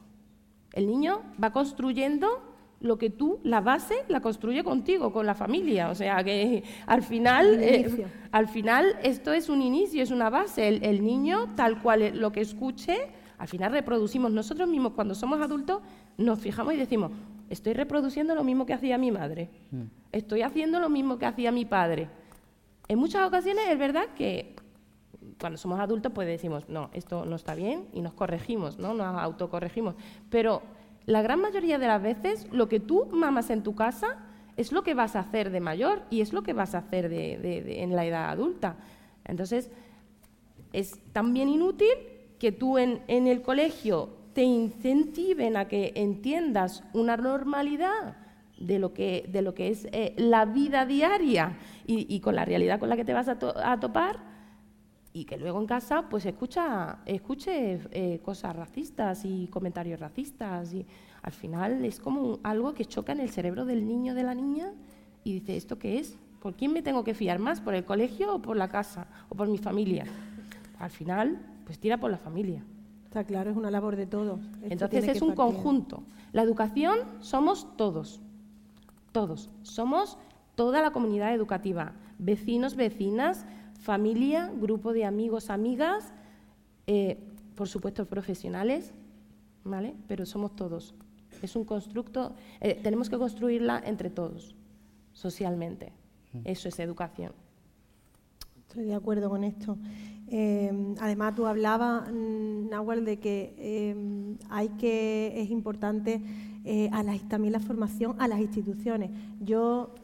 El niño va construyendo lo que tú, la base, la construye contigo, con la familia. O sea que al final, eh, al final esto es un inicio, es una base. El, niño, tal cual lo que escuche, al final reproducimos. Nosotros mismos, cuando somos adultos, nos fijamos y decimos, estoy reproduciendo lo mismo que hacía mi madre, mm. estoy haciendo lo mismo que hacía mi padre. En muchas ocasiones es verdad que cuando somos adultos pues decimos, no, esto no está bien y nos corregimos, ¿no? nos autocorregimos. Pero la gran mayoría de las veces lo que tú mamas en tu casa es lo que vas a hacer de mayor y es lo que vas a hacer en la edad adulta. Entonces, es también inútil que tú en, el colegio te incentiven a que entiendas una normalidad de lo que, de lo que es eh, la vida diaria y, con la realidad con la que te vas a, topar, y que luego en casa pues escucha, escuche eh, cosas racistas y comentarios racistas y al final es como algo que choca en el cerebro del niño de la niña y dice, ¿esto qué es? ¿Por quién me tengo que fiar más? ¿Por el colegio o por la casa o por mi familia? Al final, pues tira por la familia. Está claro, es una labor de todos. Entonces es un conjunto. La educación somos todos, todos. Somos toda la comunidad educativa, vecinos, vecinas, familia, grupo de amigos, amigas, eh, por supuesto profesionales, ¿vale? Pero somos todos. Es un constructo, eh, tenemos que construirla entre todos, socialmente. Eso es educación. Estoy de acuerdo con esto. Eh, además, tú hablabas, mm, Nahuel, de que eh, hay que es importante a también la formación a las instituciones. Yo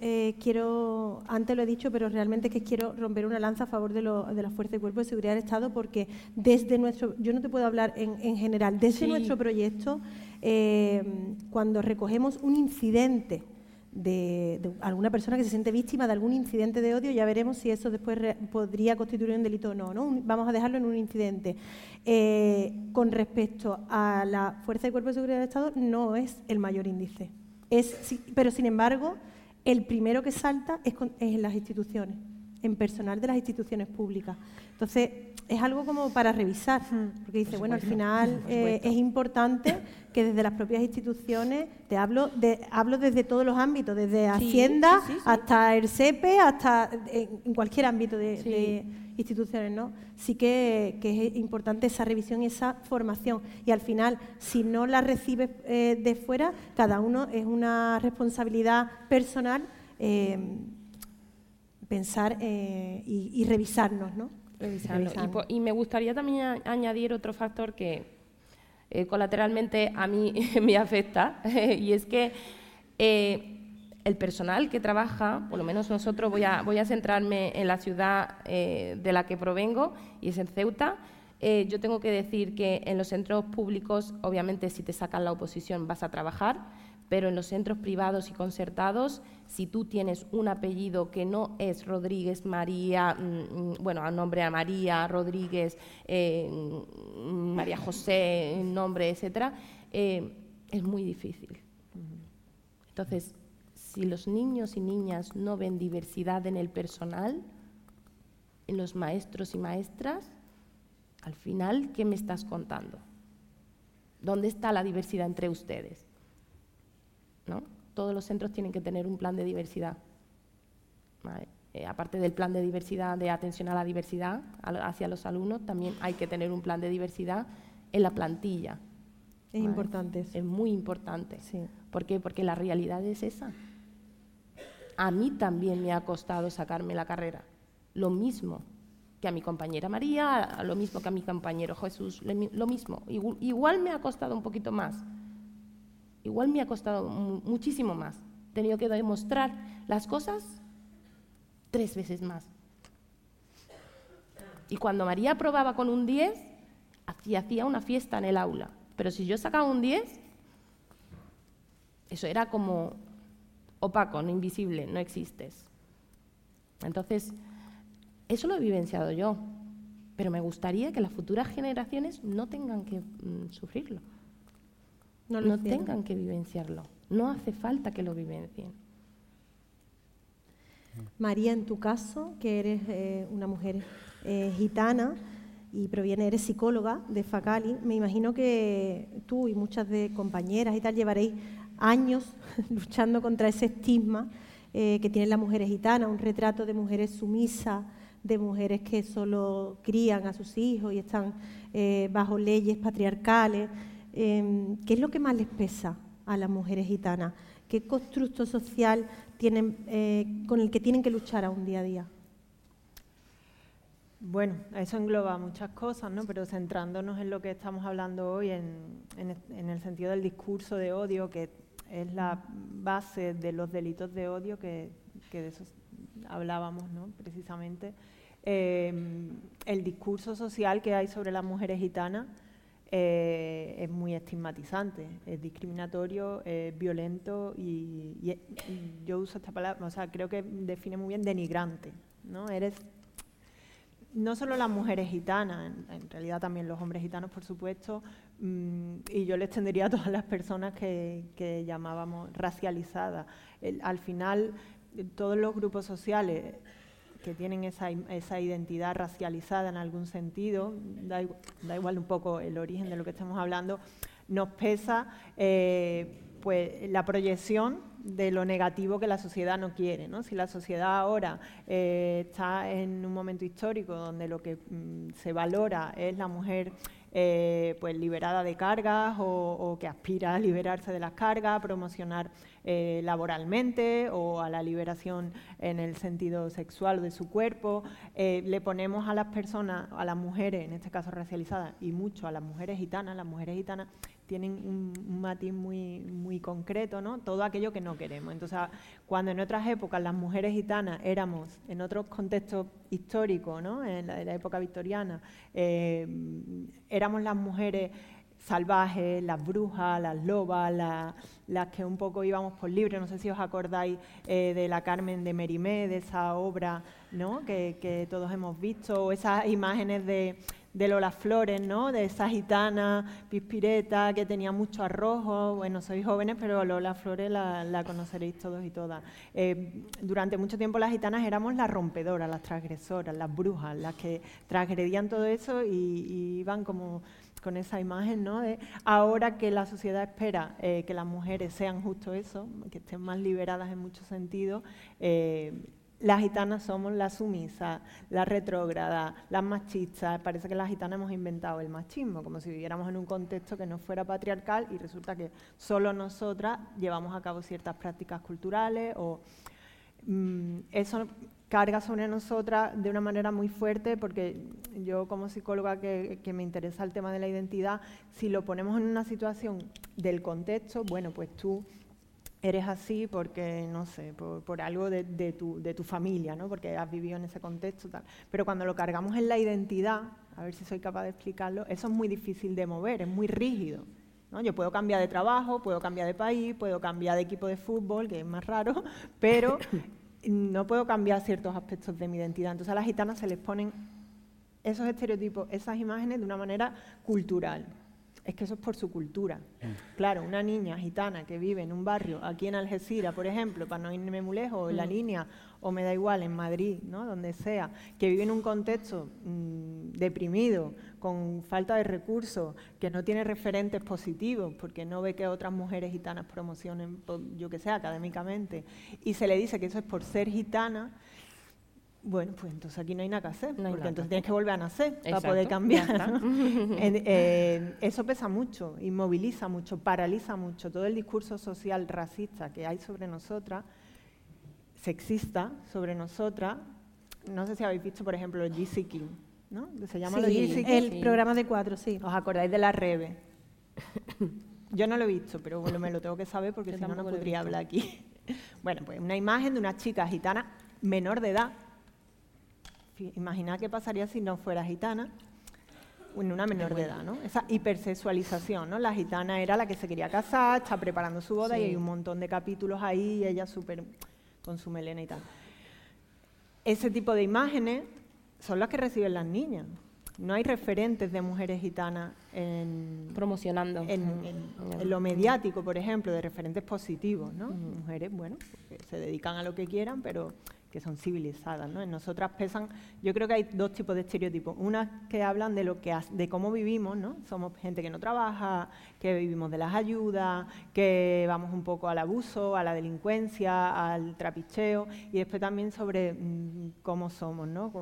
quiero, antes lo he dicho, pero realmente que quiero romper una lanza a favor de, de la Fuerza y Cuerpo de Seguridad del Estado porque desde nuestro, yo no te puedo hablar en, general, desde nuestro proyecto eh, cuando recogemos un incidente de, alguna persona que se siente víctima de algún incidente de odio, ya veremos si eso después podría constituir un delito o no. ¿no? vamos a dejarlo en un incidente. Eh, con respecto a la Fuerza de Cuerpo de Seguridad del Estado, no es el mayor índice. Es, pero, sin embargo, el primero que salta es en las instituciones, en personal de las instituciones públicas. Entonces, es algo como para revisar, porque dice, bueno, al final eh, es importante que desde las propias instituciones, te hablo, de, hablo desde todos los ámbitos, desde Hacienda hasta el SEPE, hasta en cualquier ámbito de, instituciones, ¿no? Sí que, es importante esa revisión y esa formación. Y al final, si no la recibes eh, de fuera, cada uno es una responsabilidad personal eh, pensar y, y revisarnos, ¿no? Y, me gustaría también añadir otro factor que eh, colateralmente a mí me afecta, y es que eh, el personal que trabaja, por lo menos nosotros, voy a, voy a centrarme en la ciudad eh, de la que provengo, y es en Ceuta, yo tengo que decir que en los centros públicos, obviamente, si te sacan la oposición vas a trabajar, pero en los centros privados y concertados, si tú tienes un apellido que no es Rodríguez María, mm, mm, bueno, al nombre a María, Rodríguez, eh, mm, María José, nombre, etcétera, eh, es muy difícil. Entonces, si los niños y niñas no ven diversidad en el personal, en los maestros y maestras, al final, ¿qué me estás contando? ¿Dónde está la diversidad entre ustedes? Todos los centros tienen que tener un plan de diversidad. Eh, aparte del plan de diversidad, de atención a la diversidad hacia los alumnos, también hay que tener un plan de diversidad en la plantilla. Es importante. Es muy importante. ¿Por qué? Porque la realidad es esa. A mí también me ha costado sacarme la carrera. Lo mismo que a mi compañera María, lo mismo que a mi compañero Jesús, lo mismo. Igual me ha costado un poquito más igual me ha costado muchísimo más. He tenido que demostrar las cosas tres veces más. Y cuando María aprobaba con un 10, hacía una fiesta en el aula. Pero si yo sacaba un 10, eso era como opaco, no invisible, no existes. Entonces, eso lo he vivenciado yo, pero me gustaría que las futuras generaciones no tengan que mm, sufrirlo no, tengan que vivenciarlo. No hace falta que lo vivencien. María, en tu caso, que eres eh, una mujer eh, gitana y proviene, eres psicóloga de Facali, me imagino que tú y muchas de compañeras y tal llevaréis años luchando contra ese estigma eh, que tienen las mujeres gitanas, un retrato de mujeres sumisas, de mujeres que solo crían a sus hijos y están bajo leyes patriarcales. Em, ¿qué es lo que más les pesa a las mujeres gitanas? ¿Qué constructo social tienen, eh, con el que tienen que luchar a un día a día? Bueno, eso engloba muchas cosas, ¿no? pero centrándonos en lo que estamos hablando hoy, en, el sentido del discurso de odio, que es la base de los delitos de odio, que, de eso hablábamos ¿no? precisamente, em, el discurso social que hay sobre las mujeres gitanas eh, es muy estigmatizante, es discriminatorio, es violento y, yo uso esta palabra, o sea, creo que define muy bien denigrante, ¿no? Eres no solo las mujeres gitanas, en, realidad también los hombres gitanos, por supuesto, mm, y yo le extendería a todas las personas que, llamábamos racializadas. al final, todos los grupos sociales que tienen esa, esa, identidad racializada en algún sentido, da, igual un poco el origen de lo que estamos hablando, nos pesa eh, pues, la proyección de lo negativo que la sociedad no quiere. ¿no? Si la sociedad ahora eh, está en un momento histórico donde lo que mm, se valora es la mujer eh, pues liberada de cargas o, que aspira a liberarse de las cargas, promocionar eh, laboralmente o a la liberación en el sentido sexual de su cuerpo. le ponemos a las personas, a las mujeres, en este caso racializadas, y mucho a las mujeres gitanas, las mujeres gitanas tienen un, matiz muy, muy concreto, ¿no? Todo aquello que no queremos. Entonces, cuando en otras épocas las mujeres gitanas éramos, en otros contextos históricos, ¿no? En la, época victoriana, eh, éramos las mujeres salvajes, las brujas, las lobas, las que un poco íbamos por libre. No sé si os acordáis eh, de la Carmen de Merimé, de esa obra ¿no? que todos hemos visto, o esas imágenes de, de Lola Flores, ¿no? De esa gitana pispireta que tenía mucho arrojo. Bueno, sois jóvenes, pero Lola Flores la, conoceréis todos y todas. Eh, durante mucho tiempo las gitanas éramos las rompedoras, las transgresoras, las brujas, las que transgredían todo eso y, iban como con esa imagen, ¿no? De ahora que la sociedad espera eh, que las mujeres sean justo eso, que estén más liberadas en muchos sentidos, eh, las gitanas somos las sumisas, las retrógradas, las machistas. Parece que las gitanas hemos inventado el machismo, como si viviéramos en un contexto que no fuera patriarcal y resulta que solo nosotras llevamos a cabo ciertas prácticas culturales o mm, eso carga sobre nosotras de una manera muy fuerte porque yo como psicóloga que me interesa el tema de la identidad, si lo ponemos en una situación del contexto, bueno, pues tú eres así porque, no sé, por, algo de, tu, de, tu, familia, ¿no? porque has vivido en ese contexto. Tal. Pero cuando lo cargamos en la identidad, a ver si soy capaz de explicarlo, eso es muy difícil de mover, es muy rígido. ¿no? Yo puedo cambiar de trabajo, puedo cambiar de país, puedo cambiar de equipo de fútbol, que es más raro, pero no puedo cambiar ciertos aspectos de mi identidad. Entonces a las gitanas se les ponen esos estereotipos, esas imágenes de una manera cultural es que eso es por su cultura. Mm. Claro, una niña gitana que vive en un barrio, aquí en Algeciras, por ejemplo, para no irme muy lejos, o en la mm. línea, o me da igual, en Madrid, ¿no? donde sea, que vive en un contexto mm, deprimido, con falta de recursos, que no tiene referentes positivos, porque no ve que otras mujeres gitanas promocionen, yo que sé, académicamente, y se le dice que eso es por ser gitana, bueno, pues entonces aquí no hay nada que hacer, porque entonces tienes que volver a nacer para poder cambiar. Eh, eso pesa mucho, inmoviliza mucho, paraliza mucho. Todo el discurso social racista que hay sobre nosotras, sexista sobre nosotras, no sé si habéis visto, por ejemplo, el GC King, ¿no? Se llama sí, El programa de cuatro, sí. ¿Os acordáis de la Rebe? Yo no lo he visto, pero bueno, me lo tengo que saber porque si no, no podría hablar aquí. bueno, pues una imagen de una chica gitana menor de edad Imagina qué pasaría si no fuera gitana, en una menor de edad, ¿no? Esa hipersexualización, ¿no? La gitana era la que se quería casar, está preparando su boda y hay un montón de capítulos ahí, y ella súper con su melena y tal. Ese tipo de imágenes son las que reciben las niñas. No hay referentes de mujeres gitanas en, promocionando en, lo mediático, por ejemplo, de referentes positivos, ¿no? Mujeres, bueno, se dedican a lo que quieran, pero que son civilizadas. ¿no? En nosotras pesan, yo creo que hay dos tipos de estereotipos. Unas que hablan de, lo que, de cómo vivimos, ¿no? somos gente que no trabaja, que vivimos de las ayudas, que vamos un poco al abuso, a la delincuencia, al trapicheo, y después también sobre mm, cómo somos, ¿no?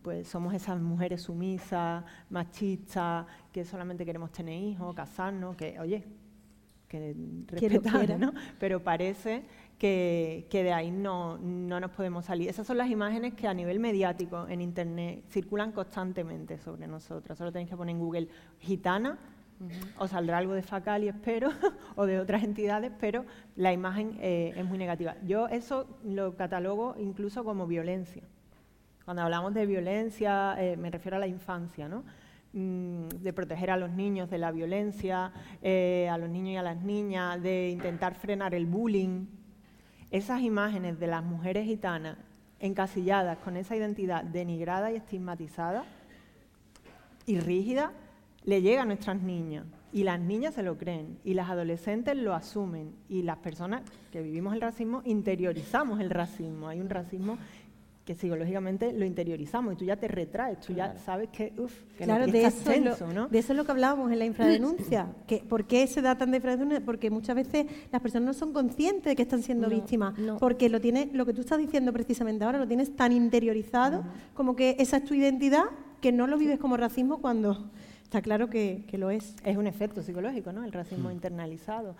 Pues somos esas mujeres sumisas, machistas, que solamente queremos tener hijos, casarnos, que, oye, que respetar, ¿no? Pero parece que, de ahí no, nos podemos salir. Esas son las imágenes que a nivel mediático en Internet circulan constantemente sobre nosotros. Solo tenéis que poner en Google gitana, o saldrá algo de Facal y espero, o de otras entidades, pero la imagen eh, es muy negativa. Yo eso lo catalogo incluso como violencia. Cuando hablamos de violencia, eh, me refiero a la infancia, ¿no? Mm, de proteger a los niños de la violencia, eh, a los niños y a las niñas, de intentar frenar el bullying, esas imágenes de las mujeres gitanas encasilladas con esa identidad denigrada y estigmatizada y rígida, le llega a nuestras niñas. Y las niñas se lo creen, y las adolescentes lo asumen, y las personas que vivimos el racismo interiorizamos el racismo. Hay un racismo que psicológicamente lo interiorizamos y tú ya te retraes, tú ya sabes que, uff, que claro, de eso, tenso, ¿no? de eso es lo que hablábamos en la infradenuncia. que, ¿Por qué se da tanta infradenuncia? Porque muchas veces las personas no son conscientes de que están siendo víctimas, porque lo tiene, lo que tú estás diciendo precisamente ahora, lo tienes tan interiorizado como que esa es tu identidad que no lo vives como racismo cuando está claro que, que lo es. Es un efecto psicológico, ¿no? El racismo mm. internalizado.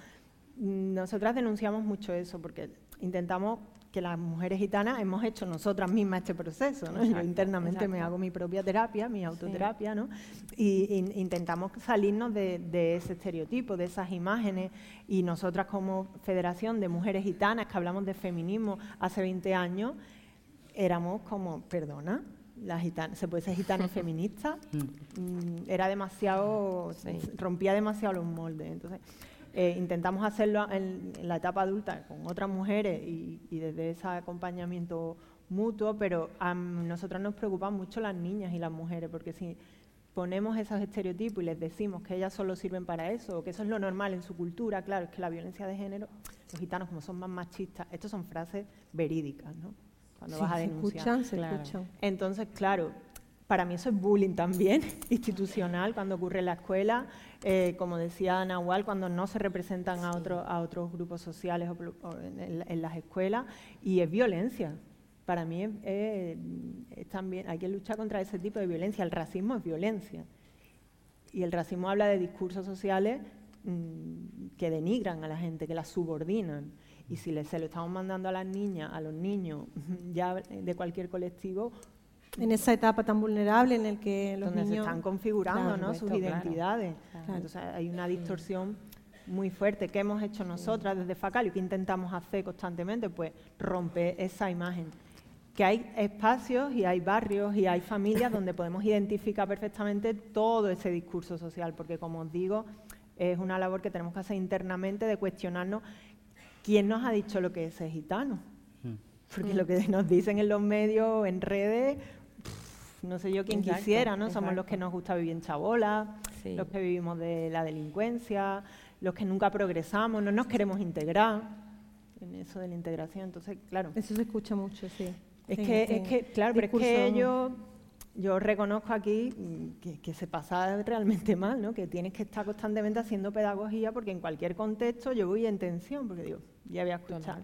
Nosotras denunciamos mucho eso porque intentamos que las mujeres gitanas hemos hecho nosotras mismas este proceso. ¿no? Yo internamente me hago mi propia terapia, mi autoterapia, ¿no? y, intentamos salirnos de, ese estereotipo, de esas imágenes. Y nosotras como Federación de Mujeres Gitanas, que hablamos de feminismo hace 20 años, éramos como, perdona, la gitana, se puede ser gitana feminista, mm. Mm, era demasiado, rompía demasiado los moldes. Entonces, eh, intentamos hacerlo en, la etapa adulta con otras mujeres y, desde ese acompañamiento mutuo, pero a nosotros nos preocupan mucho las niñas y las mujeres, porque si ponemos esos estereotipos y les decimos que ellas solo sirven para eso, o que eso es lo normal en su cultura, claro, es que la violencia de género, los gitanos como son más machistas, estas son frases verídicas, ¿no? Cuando vas a denunciar. Se escuchan, Entonces, claro, para mí eso es bullying también, institucional, cuando ocurre en la escuela, eh, como decía Nahual, cuando no se representan a, a otros grupos sociales en, las escuelas, y es violencia. Para mí es, también, hay que luchar contra ese tipo de violencia. El racismo es violencia. Y el racismo habla de discursos sociales mm, que denigran a la gente, que la subordinan. Y si se lo estamos mandando a las niñas, a los niños, ya de cualquier colectivo, en esa etapa tan vulnerable en el que los Donde niños se están configurando ¿no? sus identidades. Entonces hay una distorsión muy fuerte. ¿Qué hemos hecho nosotras desde FACAL y qué intentamos hacer constantemente? Pues romper esa imagen. Que hay espacios y hay barrios y hay familias donde podemos identificar perfectamente todo ese discurso social, porque como os digo, es una labor que tenemos que hacer internamente de cuestionarnos quién nos ha dicho lo que es ser gitano. Hmm. Porque lo que nos dicen en los medios, en redes, no sé yo quién quisiera, ¿no? Somos los que nos gusta vivir en chabola, los que vivimos de la delincuencia, los que nunca progresamos, no nos queremos integrar en eso de la integración. Entonces, claro. Eso se escucha mucho, sí. Es que, es que, claro, pero es que yo, yo reconozco aquí que, se pasa realmente mal, ¿no? Que tienes que estar constantemente haciendo pedagogía porque en cualquier contexto yo voy en tensión, porque digo, ya voy a escuchar,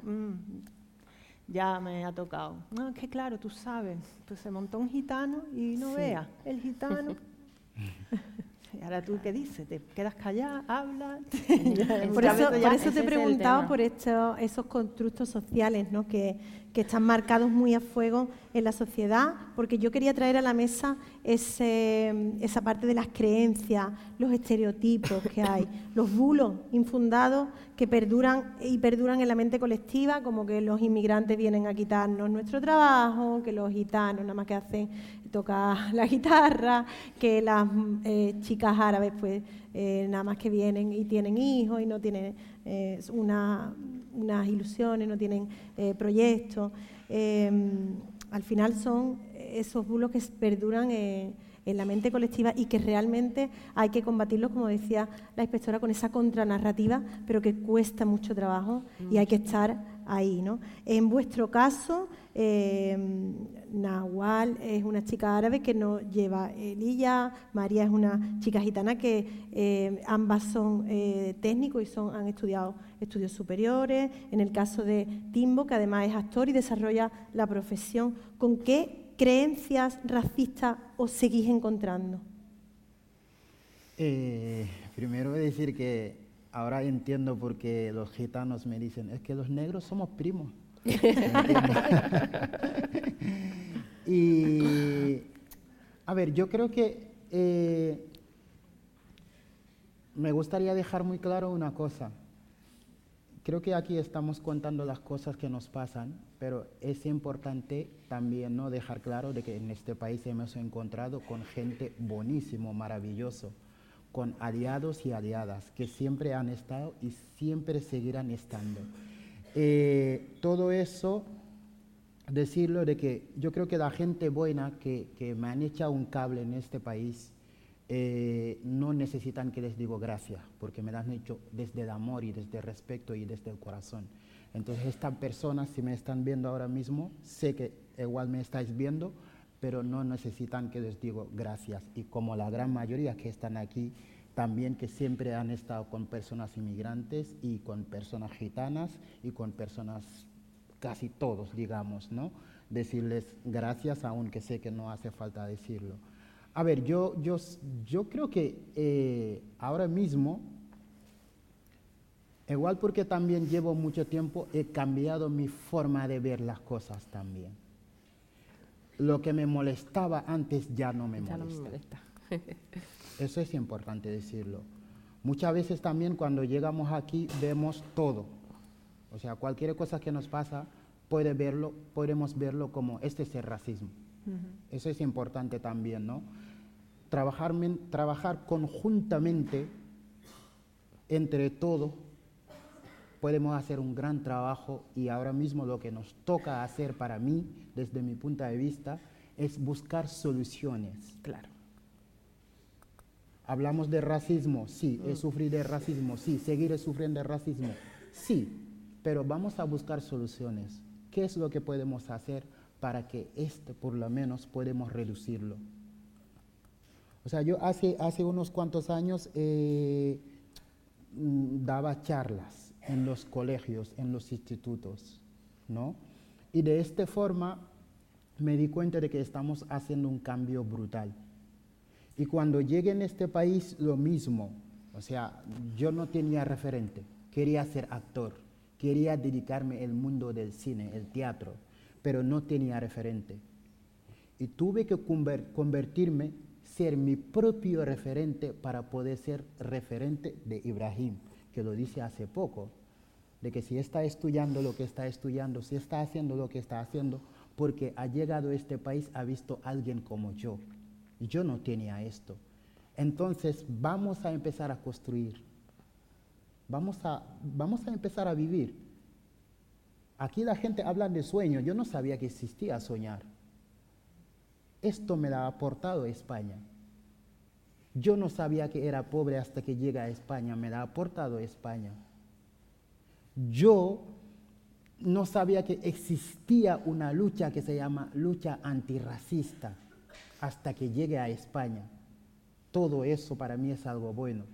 ya me ha tocado. No, es que claro, tú sabes, pues se montó un gitano y no vea, el gitano. y ahora tú qué dices, te quedas callada, hablas. por eso, por eso te he preguntado por esos constructos sociales, ¿no? Que, que están marcados muy a fuego en la sociedad, porque yo quería traer a la mesa ese, esa parte de las creencias, los estereotipos que hay, los bulos infundados que perduran y perduran en la mente colectiva, como que los inmigrantes vienen a quitarnos nuestro trabajo, que los gitanos nada más que hacen tocar la guitarra, que las eh, chicas árabes pues eh, nada más que vienen y tienen hijos y no tienen una unas ilusiones, no tienen eh, proyectos. Em, al final son esos bulos que perduran en la mente colectiva y que realmente hay que combatirlos, como decía la inspectora, con esa contranarrativa, pero que cuesta mucho trabajo y hay que estar ahí. ¿no? En vuestro caso, eh, Nahual es una chica árabe que no lleva Elilla, María es una chica gitana que eh, ambas son eh, técnicos y son, han estudiado estudios superiores. En el caso de Timbo, que además es actor y desarrolla la profesión, ¿con qué creencias racistas os seguís encontrando? primero decir que ahora entiendo por qué los gitanos me dicen, es que los negros somos primos. y, a ver, yo creo que eh, me gustaría dejar muy claro una cosa. Creo que aquí estamos contando las cosas que nos pasan, pero es importante también no dejar claro de que en este país hemos encontrado con gente buenísimo, maravilloso con aliados y aliadas que siempre han estado y siempre seguirán estando. Eh, todo eso decirlo de que yo creo que la gente buena que, que me han echado un cable en este país eh, no necesitan que les digo gracias, porque me lo han hecho desde el amor y desde el respeto y desde el corazón. Entonces estas personas, si me están viendo ahora mismo, sé que igual me estáis viendo, pero no necesitan que les digo gracias. Y como la gran mayoría que están aquí, también que siempre han estado con personas inmigrantes y con personas gitanas y con personas casi todos, digamos, ¿no? Decirles gracias, aunque sé que no hace falta decirlo. A ver, yo, yo, yo creo que eh, ahora mismo, igual porque también llevo mucho tiempo, he cambiado mi forma de ver las cosas también. Lo que me molestaba antes ya no me molesta. No me molesta. Eso es importante decirlo. Muchas veces también cuando llegamos aquí vemos todo. O sea, cualquier cosa que nos pasa, puede verlo, podemos verlo como este es el racismo. Eso es importante también, ¿no? Trabajar, trabajar conjuntamente entre todos podemos hacer un gran trabajo y ahora mismo lo que nos toca hacer para mí, desde mi punto de vista, es buscar soluciones. Claro. Hablamos de racismo, sí, he mm. sufrido de racismo, sí, seguiré sufriendo de racismo, sí, pero vamos a buscar soluciones. ¿Qué es lo que podemos hacer para que este, por lo menos, podemos reducirlo? O sea, yo hace, hace unos cuantos años eh, mm, daba charlas en los colegios, en los institutos, ¿no? Y de esta forma me di cuenta de que estamos haciendo un cambio brutal. Y cuando llegué en este país, lo mismo. O sea, yo no tenía referente. Quería ser actor. Quería dedicarme al mundo del cine, el teatro, pero no tenía referente. Y tuve que convertirme, ser mi propio referente para poder ser referente de Ibrahim, que lo dice hace poco, de que si está estudiando lo que está estudiando, si está haciendo lo que está haciendo, porque ha llegado a este país, ha visto a alguien como yo. Yo no tenía esto. Entonces vamos a empezar a construir. Vamos a, vamos a empezar a vivir. Aquí la gente habla de sueño. Yo no sabía que existía soñar. Esto me lo ha aportado España. Yo no sabía que era pobre hasta que llega a España. Me lo ha aportado España. Yo no sabía que existía una lucha que se llama lucha antirracista hasta que llegue a España. Todo eso para mí es algo bueno,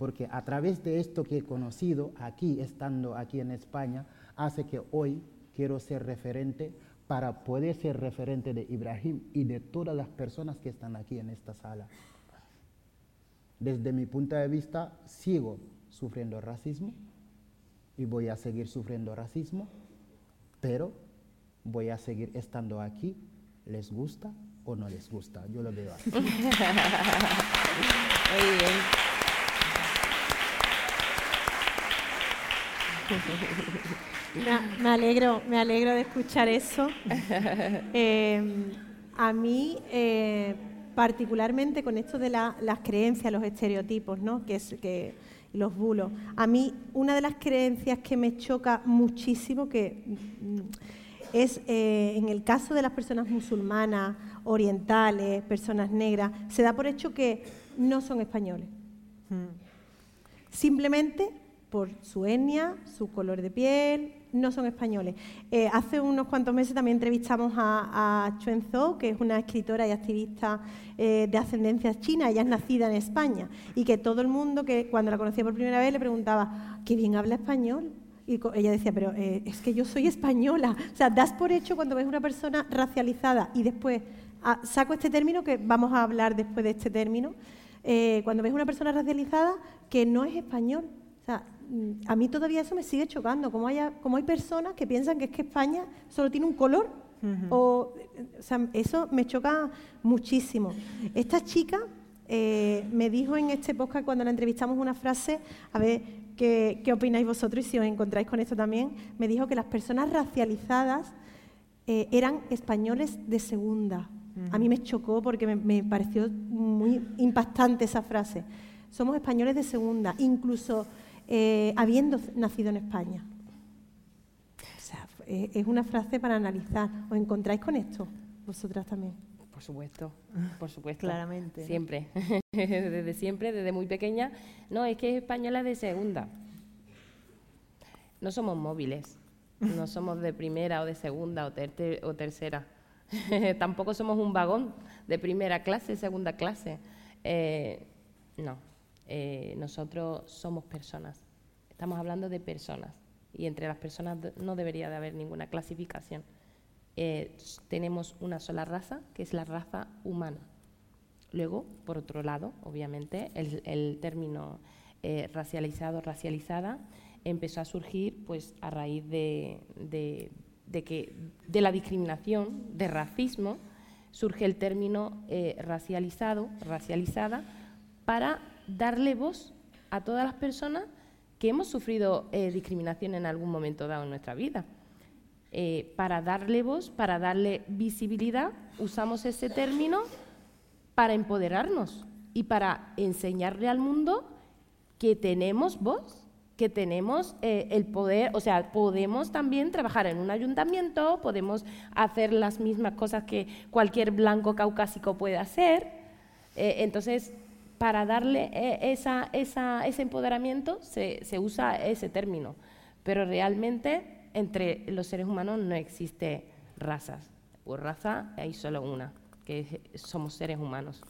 porque a través de esto que he conocido aquí, estando aquí en España, hace que hoy quiero ser referente para poder ser referente de Ibrahim y de todas las personas que están aquí en esta sala. Desde mi punto de vista, sigo sufriendo racismo y voy a seguir sufriendo racismo, pero voy a seguir estando aquí, les gusta o no les gusta. Yo lo veo así. Muy bien. Me, alegro, me alegro de escuchar eso. Em, a mí, eh, particularmente con esto de las creencias, los estereotipos, ¿no? que, es, que los bulos, a mí una de las creencias que me choca muchísimo, que mm, es eh, en el caso de las personas musulmanas, orientales, personas negras, se da por hecho que no son españoles. Hmm. Simplemente por su etnia, su color de piel, no son españoles. Eh, hace unos cuantos meses también entrevistamos a, a Chuen Zhou, que es una escritora y activista eh, de ascendencia china, ella es nacida en España, y que todo el mundo que cuando la conocía por primera vez le preguntaba, ¿qué bien habla español? Y ella decía, pero eh, es que yo soy española. O sea, das por hecho cuando ves una persona racializada y después ah, saco este término, que vamos a hablar después de este término, cuando ves una persona racializada que no es español. O sea, mm, a mí todavía eso me sigue chocando, como, haya, como hay personas que piensan que es que España solo tiene un color. o, o sea, eso me choca muchísimo. Esta chica eh, me dijo en este podcast cuando la entrevistamos una frase, a ver qué, opináis vosotros y si os encontráis con esto también, me dijo que las personas racializadas eh, eran españoles de segunda. A mí me chocó porque me, pareció muy impactante esa frase. Somos españoles de segunda, incluso eh, habiendo nacido en España. es, una frase para analizar. ¿Os encontráis con esto? Vosotras también. Por supuesto, por supuesto. Claramente. Siempre, desde siempre, desde muy pequeña. No, es que es española de segunda. No somos móviles, no somos de primera o de segunda o, o tercera. Tampoco somos un vagón de primera clase, segunda clase. Eh, no, eh, nosotros somos personas. Estamos hablando de personas y entre las personas no debería de haber ninguna clasificación. Eh, tenemos una sola raza, que es la raza humana. Luego, por otro lado, obviamente, el, término racializado, racializada, empezó a surgir pues, a raíz de, de, que, de la discriminación, de racismo, surge el término eh, racializado, racializada, para darle voz a todas las personas que hemos sufrido eh, discriminación en algún momento dado en nuestra vida. Eh, para darle voz, para darle visibilidad, usamos ese término para empoderarnos y para enseñarle al mundo que tenemos voz que tenemos eh, el poder, o sea, podemos también trabajar en un ayuntamiento, podemos hacer las mismas cosas que cualquier blanco caucásico puede hacer. Eh, entonces, para darle eh, esa, ese empoderamiento se, se usa ese término, pero realmente entre los seres humanos no existe razas. Por raza hay solo una, que somos seres humanos.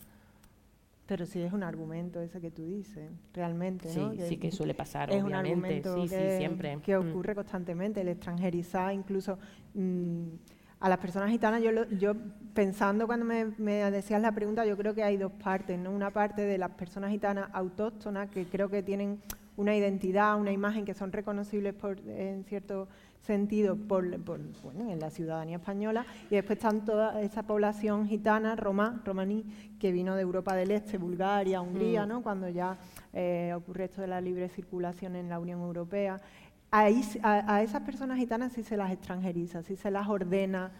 Pero sí es un argumento ese que tú dices, realmente, ¿no? Sí, sí que suele pasar, es obviamente. Un argumento sí, que, sí, siempre. Que mm. ocurre constantemente, el extranjerizar incluso mm, a las personas gitanas. Yo, yo pensando cuando me, me, decías la pregunta, yo creo que hay dos partes, ¿no? Una parte de las personas gitanas autóctonas que creo que tienen una identidad, una imagen que son reconocibles por, en cierto sentido por, bueno, en la ciudadanía española y después están toda esa población gitana, roma, romaní, que vino de Europa del Este, Bulgaria, Hungría, mm. ¿no? cuando ya eh, ocurre esto de la libre circulación en la Unión Europea. Ahí, a, a, esas personas gitanas sí se las extranjeriza, sí se las ordena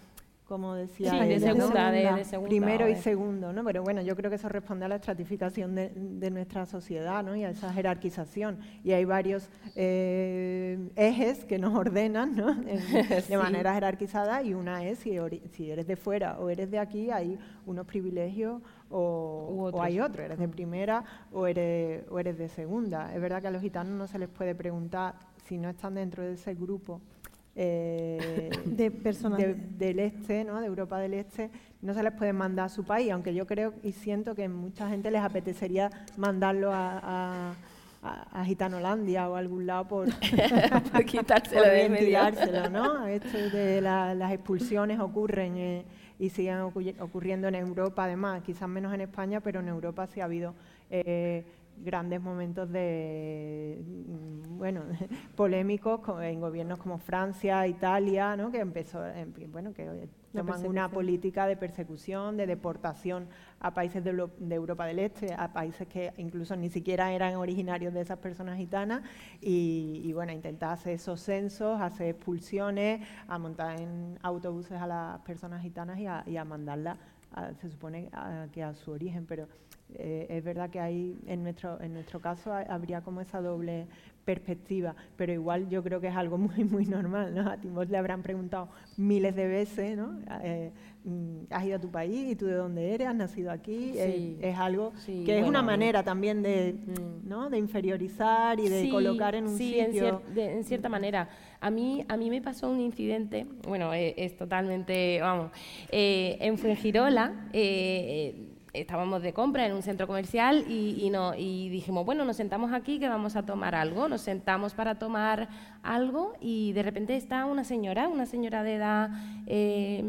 como decía de, segunda, de, segunda, primero y segundo, ¿no? Pero bueno, yo creo que eso responde a la estratificación de, nuestra sociedad, ¿no? Y a esa jerarquización. Y hay varios eh, ejes que nos ordenan, ¿no? de manera jerarquizada y una es si, si, eres de fuera o eres de aquí, hay unos privilegios o, o hay otro, eres de primera o eres, o eres de segunda. Es verdad que a los gitanos no se les puede preguntar si no están dentro de ese grupo eh, de personas del este, ¿no? de Europa del Este, no se les puede mandar a su país, aunque yo creo y siento que mucha gente les apetecería mandarlo a, a, Gitanolandia o a algún lado por, por quitárselo de medio. ¿no? Esto de las expulsiones ocurren eh, y siguen ocurriendo en Europa, además, quizás menos en España, pero en Europa sí ha habido eh, grandes momentos de mm, bueno polémicos en gobiernos como Francia, Italia, ¿no? que empezó bueno que toman una política de persecución, de deportación a países de, Europa del Este, a países que incluso ni siquiera eran originarios de esas personas gitanas y, y bueno intentar hacer esos censos, hacer expulsiones, a montar en autobuses a las personas gitanas y a, y a mandarlas se supone que a su origen, pero eh, es verdad que hay, en nuestro, en nuestro caso habría como esa doble perspectiva, pero igual yo creo que es algo muy, muy normal, ¿no? A ti vos le habrán preguntado miles de veces, ¿no? Eh, mm, has ido a tu país y tú de dónde eres, has nacido aquí, es, algo que es una manera también de, mm. ¿no? de inferiorizar y de colocar en un sitio. Sí, en, cierta manera. A mí, a mí me pasó un incidente, bueno, eh, es, totalmente, vamos, en Fuengirola, estábamos de compra en un centro comercial y, no, y dijimos, bueno, nos sentamos aquí que vamos a tomar algo. Nos sentamos para tomar algo y de repente está una señora, una señora de edad eh,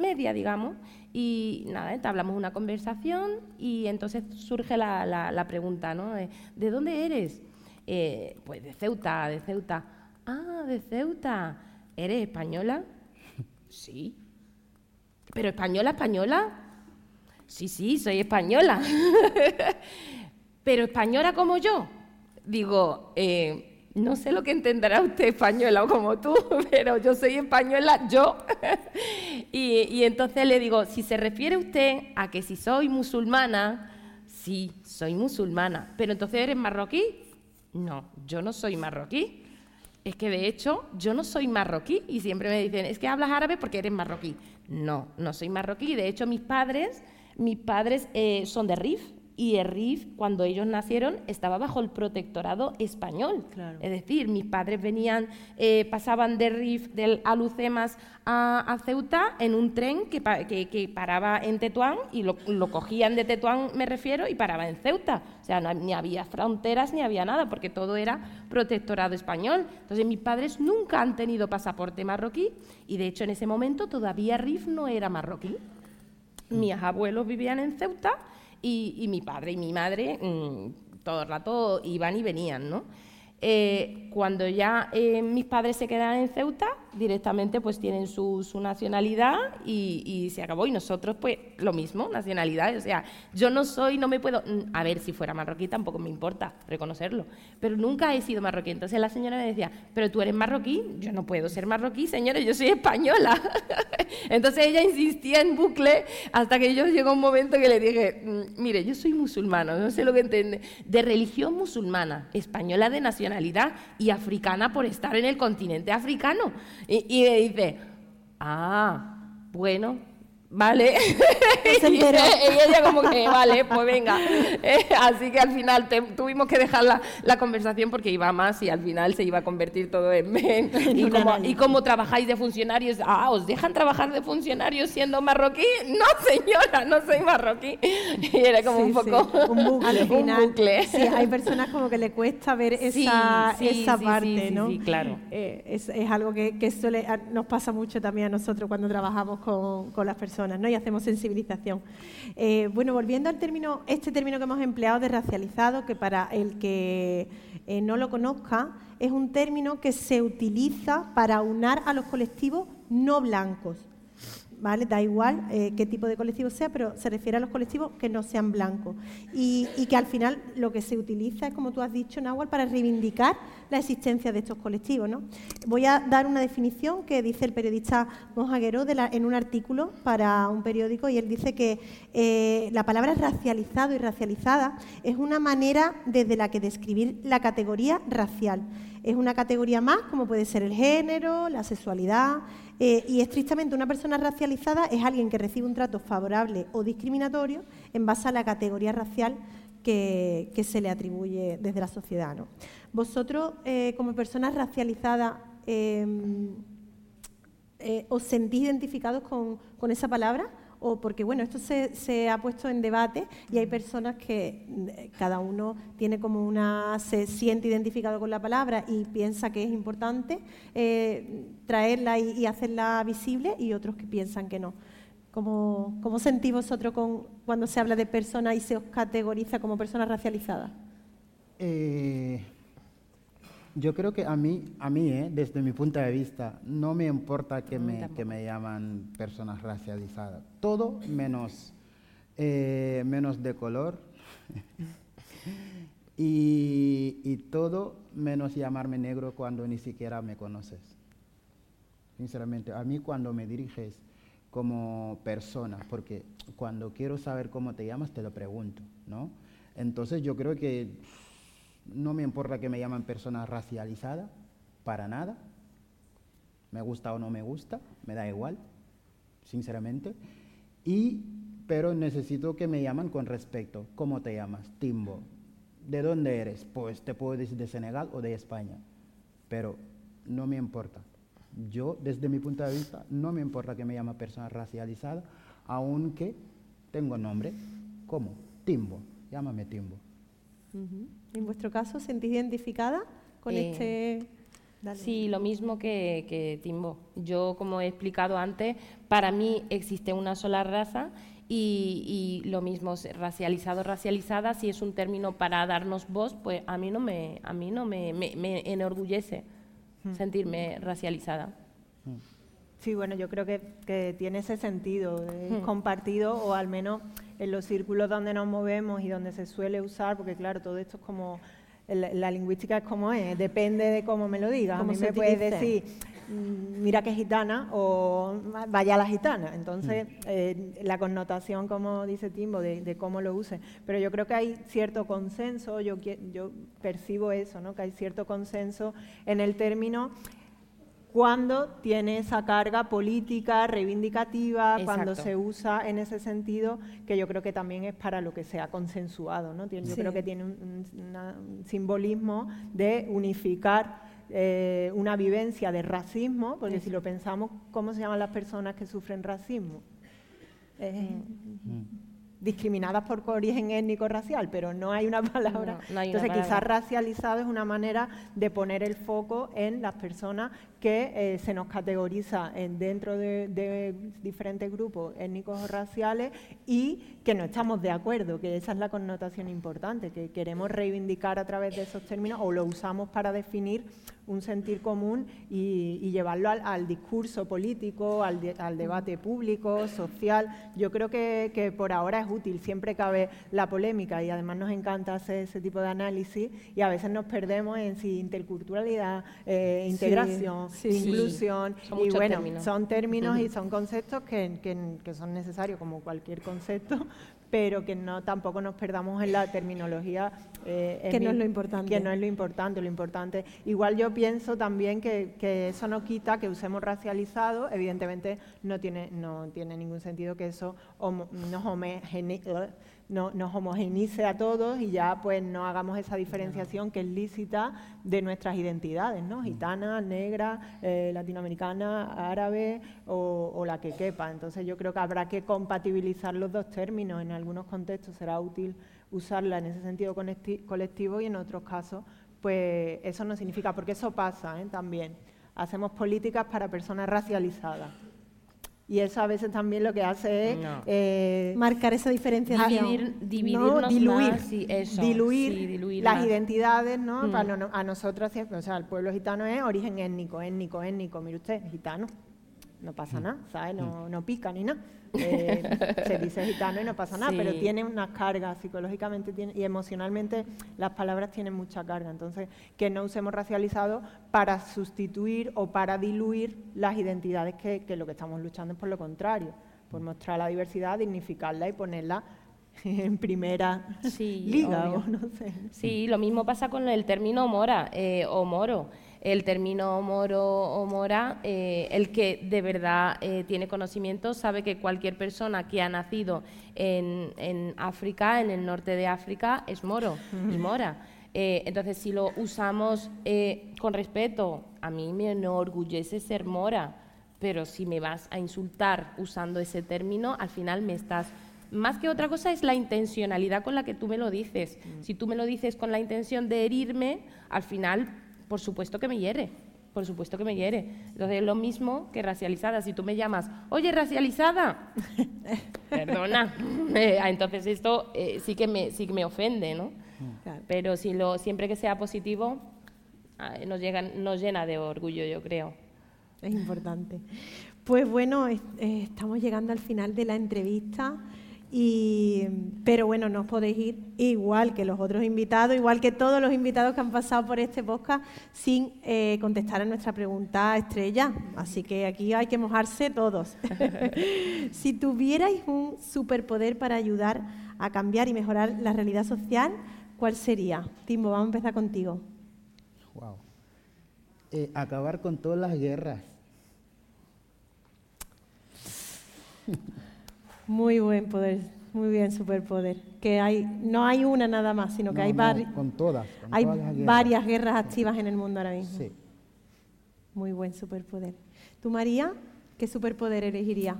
media, digamos, y nada, entablamos una conversación y entonces surge la, la, pregunta, ¿no? De, dónde eres? Eh, pues de Ceuta, de Ceuta. Ah, de Ceuta. ¿Eres española? sí. ¿Pero española, española? Sí, sí, soy española. Pero española como yo. Digo, eh, no sé lo que entenderá usted española o como tú, pero yo soy española, yo. y, entonces le digo, si se refiere usted a que si soy musulmana, sí, soy musulmana. Pero entonces eres marroquí. No, yo no soy marroquí. es que de hecho yo no soy marroquí y siempre me dicen, es que hablas árabe porque eres marroquí. No, no soy marroquí. De hecho, mis padres, mis padres eh, son de Rif, y el RIF, cuando ellos nacieron, estaba bajo el protectorado español. Es decir, mis padres venían, eh, pasaban de RIF, del Alucemas a, Ceuta en un tren que, que, paraba en Tetuán y lo, cogían de Tetuán, me refiero, y paraba en Ceuta. O sea, no, ni había fronteras ni había nada, porque todo era protectorado español. Entonces, mis padres nunca han tenido pasaporte marroquí y, de hecho, en ese momento todavía RIF no era marroquí. Mis abuelos vivían en Ceuta y, mi padre y mi madre mm, todo el rato iban y venían, ¿no? Eh, cuando ya eh, mis padres se quedan en Ceuta, directamente pues tienen su, nacionalidad y, se acabó. Y nosotros pues lo mismo, nacionalidad. O sea, yo no soy, no me puedo, mm, a ver, si fuera marroquí tampoco me importa reconocerlo, pero nunca he sido marroquí. Entonces la señora me decía, pero tú eres marroquí, yo no puedo ser marroquí, señora, yo soy española. Entonces ella insistía en bucle hasta que yo llegó un momento que le dije, mm, mire, yo soy musulmano, no sé lo que entiende, de religión musulmana, española de nacionalidad y africana por estar en el continente africano. Y, y dice, ah, bueno, Vale. y, ella como que, vale, pues venga. Así que al final tuvimos que dejar la, conversación porque iba más y al final se iba a convertir todo en... y, como, ¿Y cómo trabajáis de funcionarios? Ah, ¿os dejan trabajar de funcionarios siendo marroquí? No, señora, no soy marroquí. Y era como un poco... Un bucle. Sí, hay personas como que le cuesta ver esa, esa parte, ¿no? Sí, claro. Eh, es, es, algo que, que suele, nos pasa mucho también a nosotros cuando trabajamos con, con las personas ¿no? y hacemos sensibilización. Eh, bueno, volviendo al término, este término que hemos empleado de racializado, que para el que eh, no lo conozca, es un término que se utiliza para unar a los colectivos no blancos. Da igual eh, qué tipo de colectivo sea, pero se refiere a los colectivos que no sean blancos. Y, que al final lo que se utiliza es, como tú has dicho, Nahual, para reivindicar la existencia de estos colectivos. ¿no? Voy a dar una definición que dice el periodista Monjaguero en un artículo para un periódico y él dice que eh, la palabra racializado y racializada es una manera desde la que describir la categoría racial. Es una categoría más, como puede ser el género, la sexualidad, eh, y estrictamente una persona racializada es alguien que recibe un trato favorable o discriminatorio en base a la categoría racial que, se le atribuye desde la sociedad. Vosotros, eh, como personas racializadas, em, eh, ¿os sentís identificados con esa palabra? O porque bueno, esto se, ha puesto en debate y hay personas que mm, cada uno tiene como una, se siente identificado con la palabra y piensa que es importante eh, traerla y, hacerla visible y otros que piensan que no. ¿Cómo, cómo sentís vosotros con, cuando se habla de personas y se os categoriza como personas racializadas? Eh, yo creo que a mí, a mí eh, desde mi punto de vista, no me importa que, me, que me llaman personas racializadas. Todo menos, eh, menos de color. y, y todo menos llamarme negro cuando ni siquiera me conoces. Sinceramente, a mí cuando me diriges como persona, porque cuando quiero saber cómo te llamas, te lo pregunto, ¿no? Entonces yo creo que no me importa que me llamen persona racializada, para nada. Me gusta o no me gusta, me da igual, sinceramente. Y, pero necesito que me llamen con respeto. ¿Cómo te llamas? Timbo. ¿De dónde eres? Pues te puedo decir de Senegal o de España. Pero no me importa. Yo, desde mi punto de vista, no me importa que me llame persona racializada, aunque tengo nombre. ¿Cómo? Timbo. Llámame Timbo. En vuestro caso, ¿sentís identificada con eh, este...? Sí, lo mismo que, Timbo. Yo, como he explicado antes, para mí existe una sola raza y, lo mismo, racializado, racializada, si es un término para darnos voz, pues a mí no me, a mí no me, enorgullece hmm. sentirme racializada. Sí, bueno, yo creo que, tiene ese sentido, hmm. compartido o al menos en los círculos donde nos movemos y donde se suele usar, porque claro, todo esto es como, la, lingüística es como es, depende de cómo me lo digas. A mí me puedes decir mm, mira que gitana o vaya la gitana. Entonces, mm. eh, la connotación, como dice Timbo, de, cómo lo use. Pero yo creo que hay cierto consenso, yo, yo percibo eso, ¿no? que hay cierto consenso en el término cuando tiene esa carga política, reivindicativa, cuando se usa en ese sentido, que yo creo que también es para lo que se ha consensuado. ¿no? Yo creo que tiene un, simbolismo de unificar eh, una vivencia de racismo, porque si lo pensamos, ¿cómo se llaman las personas que sufren racismo? Eh, mm discriminadas por origen étnico-racial, pero no hay una palabra. Entonces, quizás racializado es una manera de poner el foco en las personas que eh, se nos categoriza en, dentro de, diferentes grupos étnicos o raciales y que no estamos de acuerdo, que esa es la connotación importante, que queremos reivindicar a través de esos términos o lo usamos para definir un sentir común y, llevarlo al, discurso político, al, debate público, social. Yo creo que, por ahora es útil, siempre cabe la polémica y además nos encanta hacer ese tipo de análisis y a veces nos perdemos en si interculturalidad, eh, integración, inclusión y bueno, son términos y son conceptos que, que son necesarios como cualquier concepto, pero que no tampoco nos perdamos en la terminología. Eh, que no es lo importante. Que no es lo importante, lo importante. Igual yo pienso también que, que eso no quita que usemos racializado, evidentemente no tiene, no tiene ningún sentido que eso nos homogeneice no, nos homogenice a todos y ya pues no hagamos esa diferenciación que es lícita de nuestras identidades, ¿no? Gitana, negra, eh, latinoamericana, árabe o, la que quepa. Entonces yo creo que habrá que compatibilizar los dos términos. En algunos contextos será útil usarla en ese sentido colectivo y en otros casos pues eso no significa, porque eso pasa ¿eh? también. Hacemos políticas para personas racializadas y eso a veces también lo que hace es eh, marcar esa diferenciación. diluir, las identidades, ¿no? Mm. Para a nosotros, o sea, el pueblo gitano es origen étnico, étnico, étnico. Mire usted, gitano no pasa mm. nada, ¿sabes? No, mm. no pica ni nada. Eh, se dice gitano y no pasa nada, pero tiene unas cargas psicológicamente y emocionalmente las palabras tienen mucha carga. Entonces, que no usemos racializado para sustituir o para diluir las identidades que, que lo que estamos luchando es por lo contrario, por mostrar la diversidad, dignificarla y ponerla en primera liga. O no sé. Sí, lo mismo pasa con el término mora eh, o moro el término moro o mora, eh, el que de verdad eh, tiene conocimiento sabe que cualquier persona que ha nacido en, en África, en el norte de África, es moro y mora. Eh, entonces, si lo usamos con respeto, a mí me enorgullece ser mora, pero si me vas a insultar usando ese término, al final me estás más que otra cosa es la intencionalidad con la que tú me lo dices. Mm. Si tú me lo dices con la intención de herirme, al final por supuesto que me hiere, por supuesto que me hiere. Entonces es lo mismo que racializada. Si tú me llamas, oye, racializada, perdona, eh, entonces esto eh, sí, que me, sí que me ofende, ¿no? Pero si lo, siempre que sea positivo, ah, nos, nos llena de orgullo, yo creo. Es importante. Pues bueno, estamos llegando al final de la entrevista. Y, pero bueno, no os podéis ir igual que los otros invitados, igual que todos los invitados que han pasado por este podcast sin eh, contestar a nuestra pregunta estrella. Así que aquí hay que mojarse todos. si tuvierais un superpoder para ayudar a cambiar y mejorar la realidad social, ¿cuál sería? Timbo, vamos a empezar contigo. Wow. Eh, acabar con todas las guerras. Muy buen poder, muy bien superpoder. Que hay, no hay una nada más, sino que hay, varias. con todas, hay varias guerras activas en el mundo ahora mismo. Sí. Muy buen superpoder. ¿Tú, María, qué superpoder elegirías?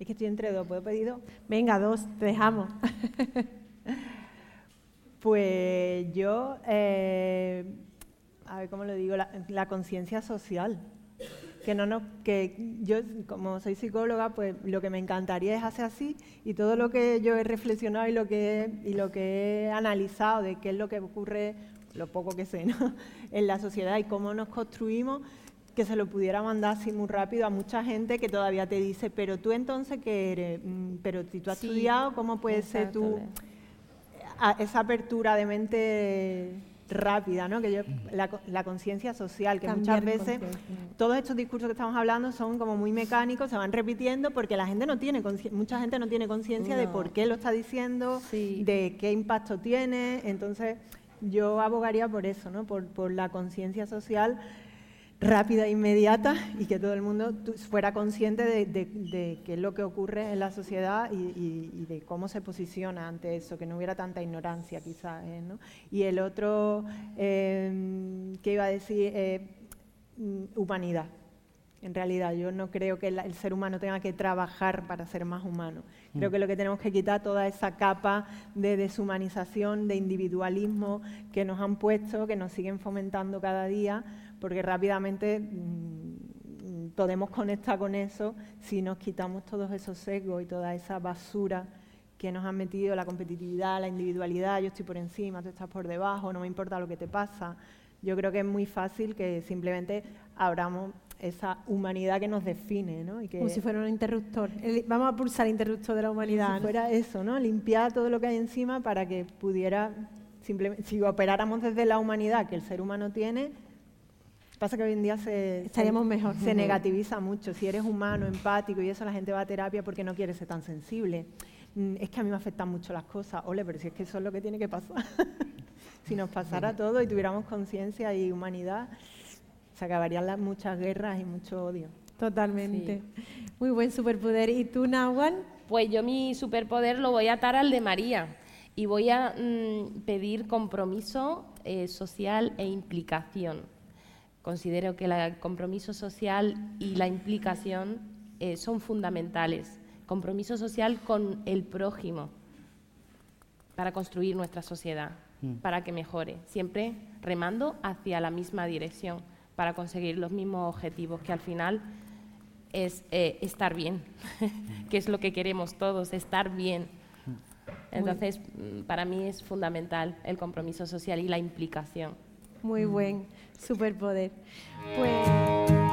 Es que estoy entre dos, ¿puedo pedir dos? Venga, dos, te dejamos. pues yo, eh, a ver cómo lo digo, la conciencia social que no que yo como soy psicóloga pues lo que me encantaría es hacer así y todo lo que yo he reflexionado y lo que y lo que he analizado de qué es lo que ocurre lo poco que sé en la sociedad y cómo nos construimos que se lo pudiera mandar así muy rápido a mucha gente que todavía te dice pero tú entonces qué eres mm, pero si tú has estudiado cómo puede ser tú esa apertura de mente rápida, ¿no? Que yo, la, conciencia social, que muchas veces todos estos discursos que estamos hablando son como muy mecánicos, se van repitiendo porque la gente no tiene mucha gente no tiene conciencia de por qué lo está diciendo, de qué impacto tiene, entonces yo abogaría por eso, ¿no? Por, por la conciencia social rápida e inmediata y que todo el mundo fuera consciente de, qué es lo que ocurre en la sociedad y, de cómo se posiciona ante eso, que no hubiera tanta ignorancia quizás. ¿eh? Y el otro eh, que iba a decir, eh, mm, humanidad. En realidad, yo no creo que el ser humano tenga que trabajar para ser más humano. Creo mm. que lo que tenemos que quitar toda esa capa de deshumanización, de individualismo que nos han puesto, que nos siguen fomentando cada día, porque rápidamente mm, podemos conectar con eso si nos quitamos todos esos sesgos y toda esa basura que nos han metido la competitividad, la individualidad, yo estoy por encima, tú estás por debajo, no me importa lo que te pasa. Yo creo que es muy fácil que simplemente abramos esa humanidad que nos define, ¿no? Y que Como si fuera un interruptor. vamos a pulsar el interruptor de la humanidad. Si fuera eso, ¿no? Limpiar todo lo que hay encima para que pudiera, simplemente, si operáramos desde la humanidad que el ser humano tiene, Pasa que hoy en día se, Estaríamos mejor. se negativiza mucho. Si eres humano, empático y eso, la gente va a terapia porque no quiere ser tan sensible. Mm, es que a mí me afectan mucho las cosas. Ole, pero si es que eso es lo que tiene que pasar. si nos pasara todo y tuviéramos conciencia y humanidad, se acabarían las muchas guerras y mucho odio. Totalmente. Muy buen superpoder. ¿Y tú, Nahuan? Pues yo mi superpoder lo voy a atar al de María y voy a mm, pedir compromiso eh, social e implicación Considero que el compromiso social y la implicación eh, son fundamentales. Compromiso social con el prójimo para construir nuestra sociedad, mm. para que mejore, siempre remando hacia la misma dirección para conseguir los mismos objetivos, que al final es eh, estar bien, que es lo que queremos todos, estar bien. Mm. Entonces, mm, para mí es fundamental el compromiso social y la implicación. Muy buen superpoder. Pues.